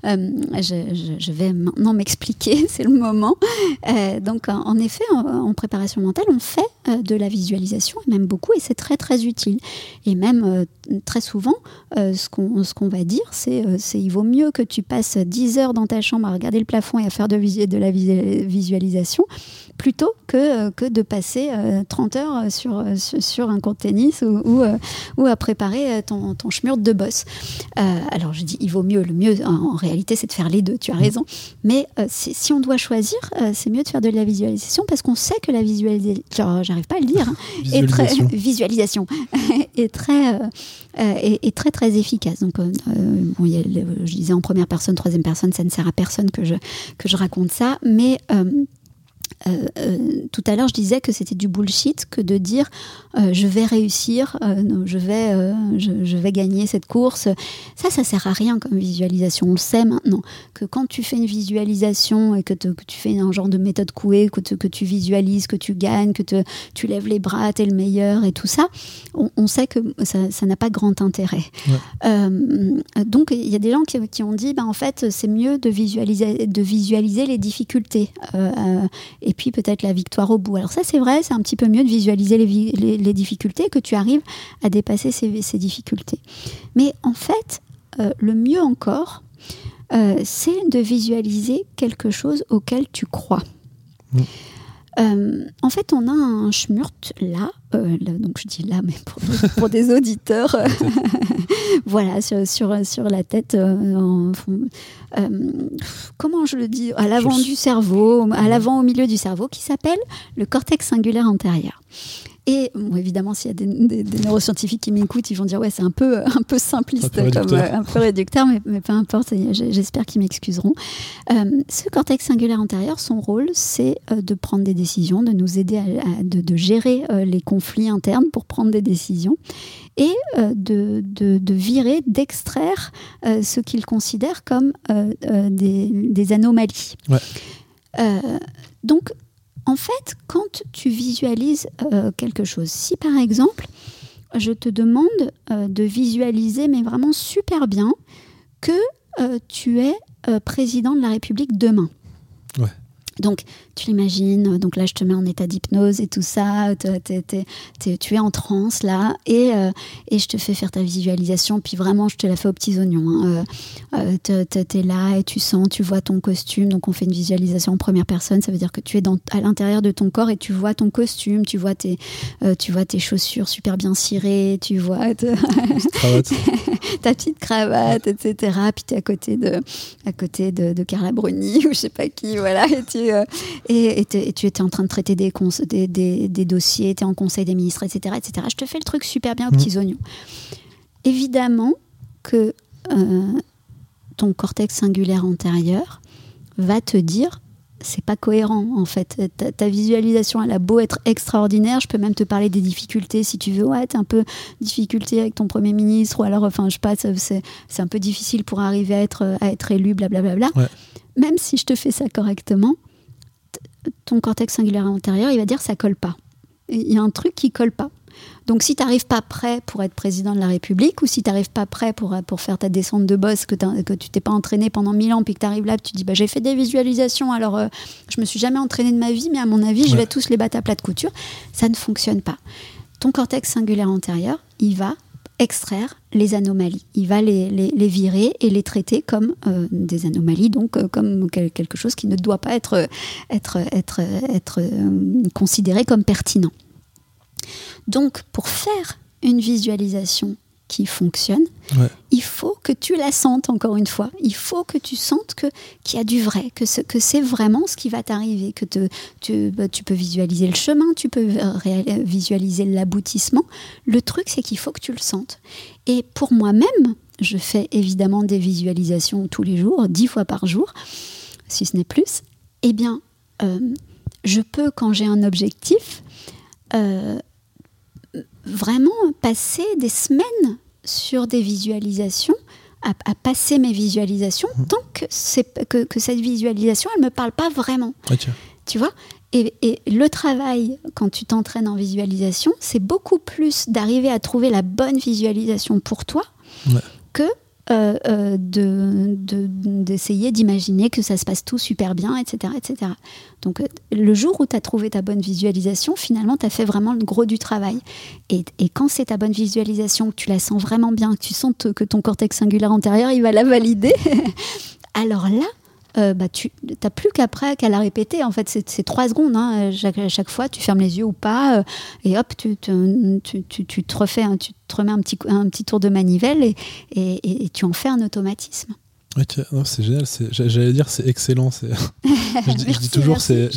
euh, je, je, vais maintenant m'expliquer. <laughs> c'est le moment. Euh, donc en, en effet en préparation mentale, on fait euh, de la visualisation, et même beaucoup, et c'est très très utile. Et même euh, très souvent, euh, ce qu'on va dire, c'est il vaut mieux que tu passes 10 heures dans ta chambre à regarder le plafond et à faire de la visualisation plutôt que, que de passer 30 heures sur, sur, un court de tennis ou, ou, à préparer ton, ton de boss. alors je dis il vaut mieux, le mieux en, réalité c'est de faire les deux, tu as raison. Mais si, on doit choisir, c'est mieux de faire de la visualisation parce qu'on sait que la visualisation, j'arrive pas à le dire, hein, visualisation. <laughs> Est très, visualisation <laughs> <laughs> est très, euh, est, très très efficace. Donc, euh, bon, je disais en première personne, troisième personne, ça ne sert à personne que je, que je raconte ça, mais euh, euh, tout à l'heure, je disais que c'était du bullshit que de dire euh, je vais réussir, je, vais, je, vais gagner cette course. Ça, ça sert à rien comme visualisation. On le sait maintenant que quand tu fais une visualisation et que, tu fais un genre de méthode couée, que, que tu visualises, que tu gagnes, que tu lèves les bras, tu es le meilleur et tout ça, on, sait que ça n'a pas grand intérêt. donc, il y a des gens qui, ont dit bah, en fait, c'est mieux de visualiser, de visualiser les difficultés. et et puis peut-être la victoire au bout. Alors ça c'est vrai, c'est un petit peu mieux de visualiser les, difficultés, que tu arrives à dépasser ces, difficultés. Mais en fait, euh, le mieux encore, euh, c'est de visualiser quelque chose auquel tu crois. Mmh. Euh, en fait, on a un schmurt là, donc je dis là, mais pour, des auditeurs, <laughs> <laughs> voilà, sur, sur, la tête, euh, euh, comment je le dis, à l'avant du cerveau, à l'avant au milieu du cerveau, qui s'appelle le cortex singulaire antérieur. Et évidemment, s'il y a des, neuroscientifiques qui m'écoutent, ils vont dire ouais, c'est un peu un peu simpliste, un peu comme euh, un peu réducteur, mais, mais peu importe. J'espère qu'ils m'excuseront. ce cortex singulaire antérieur, son rôle, c'est de prendre des décisions, de nous aider à, de, de, gérer les conflits internes pour prendre des décisions et euh, de, de, virer, d'extraire euh, ce qu'ils considèrent comme euh, des, des, anomalies. donc, en fait, quand tu visualises quelque chose, si par exemple, je te demande de visualiser, mais vraiment super bien, que tu es président de la République demain. Donc, tu l'imagines, donc là, je te mets en état d'hypnose et tout ça, tu es en transe là, et, euh, et, je te fais faire ta visualisation, puis vraiment, je te la fais aux petits oignons. Hein. Euh, euh, tu es là et tu sens, tu vois ton costume, donc on fait une visualisation en première personne, ça veut dire que tu es dans, à l'intérieur de ton corps et tu vois ton costume, tu vois tes, tu vois tes chaussures super bien cirées, tu vois ta petite cravate, <laughs> etc. Puis tu es à côté de, à côté de, de Carla Bruni <laughs> ou je sais pas qui, voilà, et tu euh, et, tu étais en train de traiter des, des, des, dossiers, tu es en conseil des ministres, etc., etc. Je te fais le truc super bien aux mmh. petits oignons. Évidemment que euh, ton cortex singulaire antérieur va te dire c'est pas cohérent en fait. Ta, visualisation, elle a beau être extraordinaire. Je peux même te parler des difficultés si tu veux. Ouais, t'as un peu difficulté avec ton premier ministre ou alors, enfin, je sais pas, c'est un peu difficile pour arriver à être, à être élu, blablabla. Même si je te fais ça correctement, ton cortex singulaire antérieur, il va dire ça colle pas. Il y a un truc qui colle pas. Donc si tu n'arrives pas prêt pour être président de la République ou si tu n'arrives pas prêt pour, pour faire ta descente de boss, que, que tu t'es pas entraîné pendant mille ans, puis que tu arrives là, tu dis bah, j'ai fait des visualisations, alors euh, je me suis jamais entraîné de ma vie, mais à mon avis, je vais tous les battre à plat de couture. Ça ne fonctionne pas. Ton cortex singulaire antérieur, il va extraire les anomalies. Il va les, virer et les traiter comme euh, des anomalies, donc euh, comme quelque chose qui ne doit pas être euh, considéré comme pertinent. Donc, pour faire une visualisation qui fonctionne, il faut que tu la sentes encore une fois. Il faut que tu sentes que qu'il y a du vrai, que ce, que c'est vraiment ce qui va t'arriver, que te, tu, bah, tu peux visualiser le chemin, tu peux visualiser l'aboutissement. Le truc, c'est qu'il faut que tu le sentes. Et pour moi-même, je fais évidemment des visualisations tous les jours, dix fois par jour, si ce n'est plus. Eh bien, euh, je peux, quand j'ai un objectif, euh, vraiment passer des semaines sur des visualisations, à, passer mes visualisations, mmh. tant que, que, que, cette visualisation, elle ne me parle pas vraiment. tu vois? Et, et, le travail, quand tu t'entraînes en visualisation, c'est beaucoup plus d'arriver à trouver la bonne visualisation pour toi que euh, euh, d'essayer d'imaginer que ça se passe tout super bien, etc. etc. Donc euh, le jour où tu as trouvé ta bonne visualisation, finalement, tu as fait vraiment le gros du travail. Et, et quand c'est ta bonne visualisation, que tu la sens vraiment bien, que tu sens que ton cortex singulaire antérieur, il va la valider, <laughs> alors là, euh, bah, tu n'as plus qu'après qu'à la répéter. En fait, c'est trois secondes. Hein. Chaque, chaque, fois, tu fermes les yeux ou pas, euh, et hop, tu, tu, tu, tu, te refais, tu te remets un petit, un petit tour de manivelle et, et, et tu en fais un automatisme. c'est génial. J'allais dire c'est excellent. <laughs> je, dis, je, dis, toujours c'est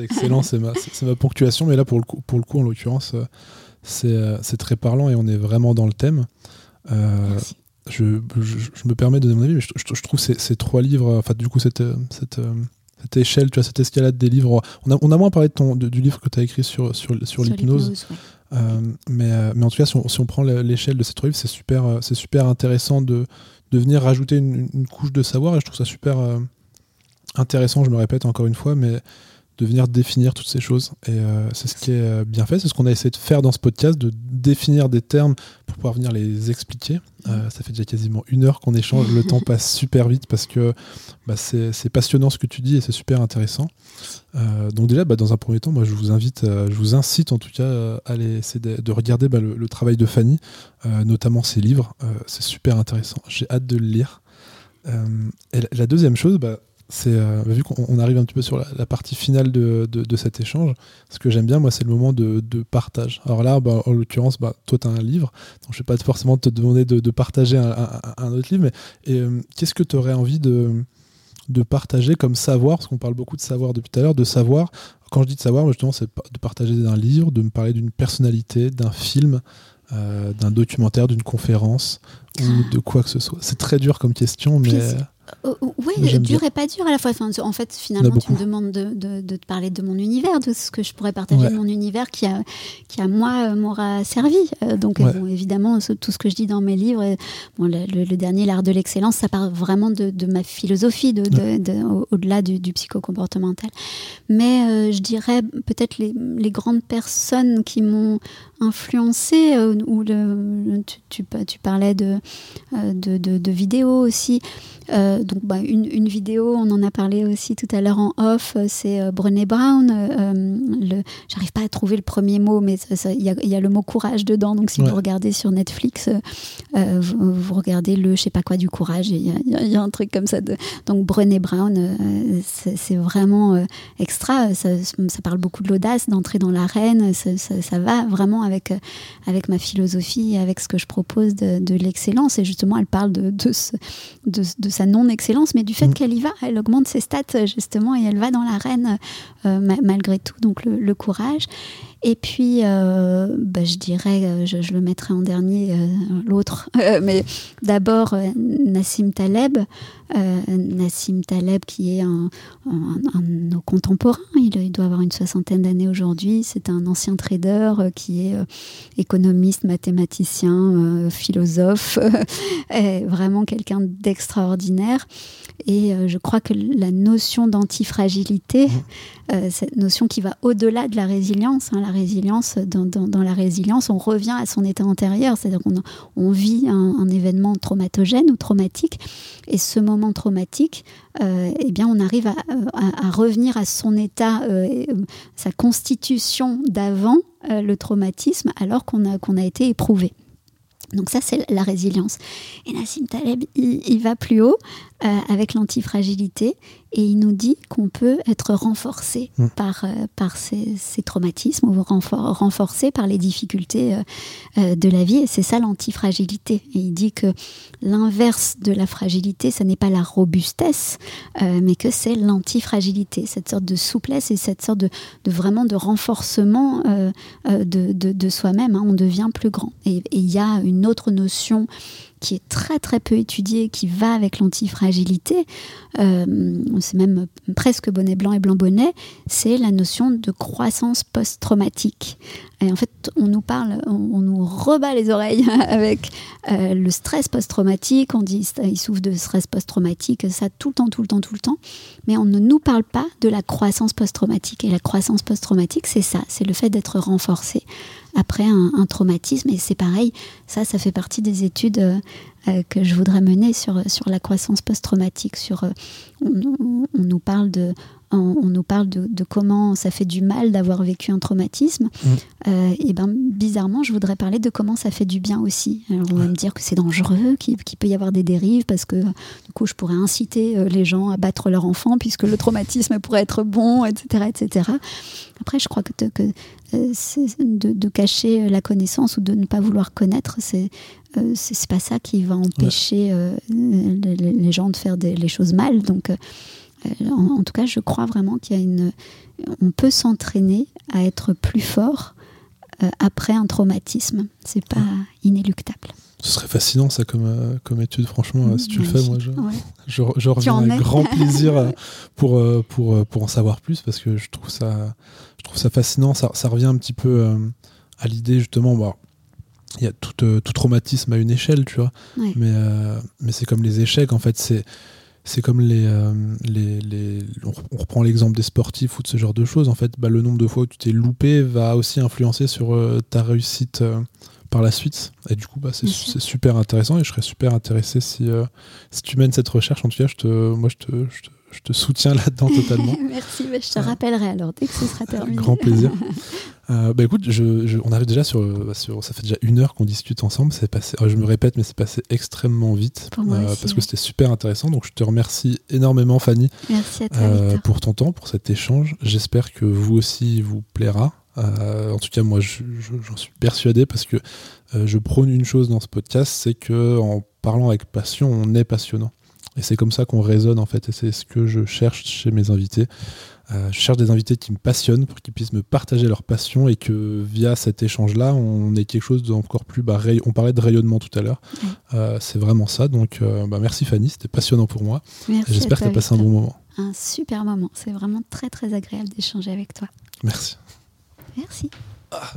excellent. C'est ma, ma, ponctuation, mais là pour le coup, pour le coup en l'occurrence, euh, c'est très parlant et on est vraiment dans le thème. Merci je, je, me permets de donner mon avis, mais je, trouve ces, ces trois livres, enfin du coup cette, cette, cette échelle, tu vois, cette escalade des livres. On a, on a moins parlé de ton, du livre que tu as écrit sur, sur, sur, l'hypnose. mais, mais en tout cas, si on, si on prend l'échelle de cette livre, c'est super, c'est super intéressant de, de venir rajouter une, une, couche de savoir et je trouve ça super intéressant, je me répète encore une fois, mais de venir définir toutes ces choses. Et euh, c'est ce qui est euh, bien fait, c'est ce qu'on a essayé de faire dans ce podcast, de définir des termes pour pouvoir venir les expliquer. Euh, ça fait déjà quasiment une heure qu'on échange, le <laughs> temps passe super vite parce que bah, c'est passionnant ce que tu dis et c'est super intéressant. donc déjà, bah, dans un premier temps, moi je vous invite, je vous incite en tout cas à aller essayer de, regarder bah, le, travail de Fanny, notamment ses livres. c'est super intéressant. J'ai hâte de le lire. et la, deuxième chose, c'est euh, vu qu'on arrive un petit peu sur la, partie finale de, cet échange, ce que j'aime bien, moi, c'est le moment de, partage. Alors là, bah, en l'occurrence, bah, toi, tu as un livre, donc je ne vais pas forcément te demander de, partager un, autre livre, mais euh, qu'est-ce que tu aurais envie de, partager comme savoir, parce qu'on parle beaucoup de savoir depuis tout à l'heure, de savoir, quand je dis de savoir, justement, c'est de partager un livre, de me parler d'une personnalité, d'un film, euh, d'un documentaire, d'une conférence, ou de quoi que ce soit. C'est très dur comme question, mais... euh, oui, dur et pas dur à la fois. en fait, finalement, tu me demandes de, te parler de mon univers, de ce que je pourrais partager de mon univers qui, a, qui à moi, euh, m'aura servi. donc, évidemment, tout ce que je dis dans mes livres, bon, le, dernier, L'art de l'excellence, ça part vraiment de, ma philosophie, de, au-delà du, du psychocomportemental. Mais je dirais peut-être les, les, grandes personnes qui m'ont influencé, ou le, tu, tu, parlais de, de, de vidéos aussi. Euh, donc, bah, une, une, vidéo, on en a parlé aussi tout à l'heure en off, euh, c'est euh, Brené Brown. le, j'arrive pas à trouver le premier mot, mais il y, y, a le mot courage dedans. Donc, si vous regardez sur Netflix, vous, regardez le je sais pas quoi du courage, il y, y, a un truc comme ça. De, donc, Brené Brown, c'est, vraiment extra. Ça, ça, parle beaucoup de l'audace, d'entrer dans l'arène. Ça, ça, va vraiment avec, avec ma philosophie, avec ce que je propose de, de l'excellence. Et justement, elle parle de, de, de, de sa non-excellence, mais du fait mm. qu'elle y va, elle augmente ses stats justement et elle va dans l'arène euh, malgré tout, donc le, courage. Et puis, euh, bah, je dirais, euh, je, le mettrai en dernier, l'autre, <laughs> mais d'abord Nassim Taleb, Nassim Taleb qui est un, un, nos contemporains, il, il, doit avoir une soixantaine d'années aujourd'hui, c'est un ancien trader qui est économiste, mathématicien, philosophe, <laughs> vraiment quelqu'un d'extraordinaire. Et je crois que la notion d'antifragilité, mmh. Euh, cette notion qui va au-delà de la résilience. Hein. la résilience, dans, la résilience, on revient à son état antérieur, c'est-à-dire qu'on on vit un, événement traumatogène ou traumatique, et ce moment traumatique, euh, eh bien, on arrive à, revenir à son état, euh, sa constitution d'avant le traumatisme, alors qu'on a été éprouvé. Donc ça, c'est la résilience. Et Nassim Taleb, il, va plus haut avec l'antifragilité et il nous dit qu'on peut être renforcé mmh. par, euh, par ces, traumatismes ou renforcé par les difficultés euh, euh, de la vie. Et c'est ça l'antifragilité. Et il dit que l'inverse de la fragilité, ce n'est pas la robustesse, mais que c'est l'antifragilité, cette sorte de souplesse et cette sorte de, vraiment de renforcement de, de, soi-même. Hein. On devient plus grand. Et il y a une autre notion qui est très très peu étudié, qui va avec l'antifragilité, euh, c'est même presque bonnet blanc et blanc bonnet, c'est la notion de croissance post-traumatique. En fait, on nous parle, on, nous rebat les oreilles <laughs> avec euh, le stress post-traumatique, on dit il souffre de stress post-traumatique, ça tout le temps, tout le temps, tout le temps, mais on ne nous parle pas de la croissance post-traumatique. Et la croissance post-traumatique, c'est ça, c'est le fait d'être renforcé après un, traumatisme. Et c'est pareil, ça, ça fait partie des études euh, euh, que je voudrais mener sur, sur la croissance post-traumatique. Sur, on, nous parle de on, nous parle de, comment ça fait du mal d'avoir vécu un traumatisme. Mmh. et ben bizarrement, je voudrais parler de comment ça fait du bien aussi. Alors, on va me dire que c'est dangereux, qu'il peut y avoir des dérives, parce que du coup, je pourrais inciter les gens à battre leur enfant, puisque le traumatisme pourrait être bon, etc. etc. Après, je crois que, que euh, de, de, cacher la connaissance ou de ne pas vouloir connaître, c'est euh, c'est pas ça qui va empêcher euh, les, gens de faire des, les choses mal. Donc, en, tout cas, je crois vraiment qu'il y a une. On peut s'entraîner à être plus fort après un traumatisme. C'est pas inéluctable. Ce serait fascinant ça comme, euh, comme étude, franchement, euh, si tu le fais, moi je, Ouais. je, je reviens en avec grand plaisir euh, <laughs> pour, euh, pour, euh, pour en savoir plus parce que je trouve ça, je trouve ça fascinant. Ça, ça revient un petit peu euh, à l'idée justement, bon, il y a tout, euh, tout traumatisme à une échelle, tu vois, Ouais. mais, euh, mais c'est comme les échecs en fait, c'est. C'est comme les, euh, les, les on reprend l'exemple des sportifs ou de ce genre de choses. En fait, bah, le nombre de fois où tu t'es loupé va aussi influencer sur euh, ta réussite euh, par la suite. Et du coup, bah, c'est super intéressant et je serais super intéressé si, si tu mènes cette recherche. En tout cas, je te, moi, je te, je te, je te soutiens là-dedans totalement. <laughs> Merci, bah, je te rappellerai alors dès que ce sera terminé. Grand plaisir. <laughs> Euh, bah écoute, je, je- on arrive déjà sur, euh, sur- Ça fait déjà une heure qu'on discute ensemble. C'est passé, euh, je me répète, mais c'est passé extrêmement vite. Pour moi aussi, parce que c'était super intéressant. Donc je te remercie énormément, Fanny, Merci à toi, euh, pour ton temps, pour cet échange. J'espère que vous aussi vous plaira. Euh, en tout cas, moi, je- je- j'en suis persuadé parce que euh, je prône une chose dans ce podcast, c'est que en parlant avec passion, on est passionnant. Et c'est comme ça qu'on raisonne en fait. Et c'est ce que je cherche chez mes invités. Euh, je cherche des invités qui me passionnent pour qu'ils puissent me partager leur passion et que via cet échange-là, on ait quelque chose d'encore plus. Bah, ray- on parlait de rayonnement tout à l'heure. Euh, c'est vraiment ça. Donc, euh, bah, merci Fanny, c'était passionnant pour moi. Merci J'espère que tu as passé un bon moment. Un super moment. C'est vraiment très très agréable d'échanger avec toi. Merci. Merci. Ah.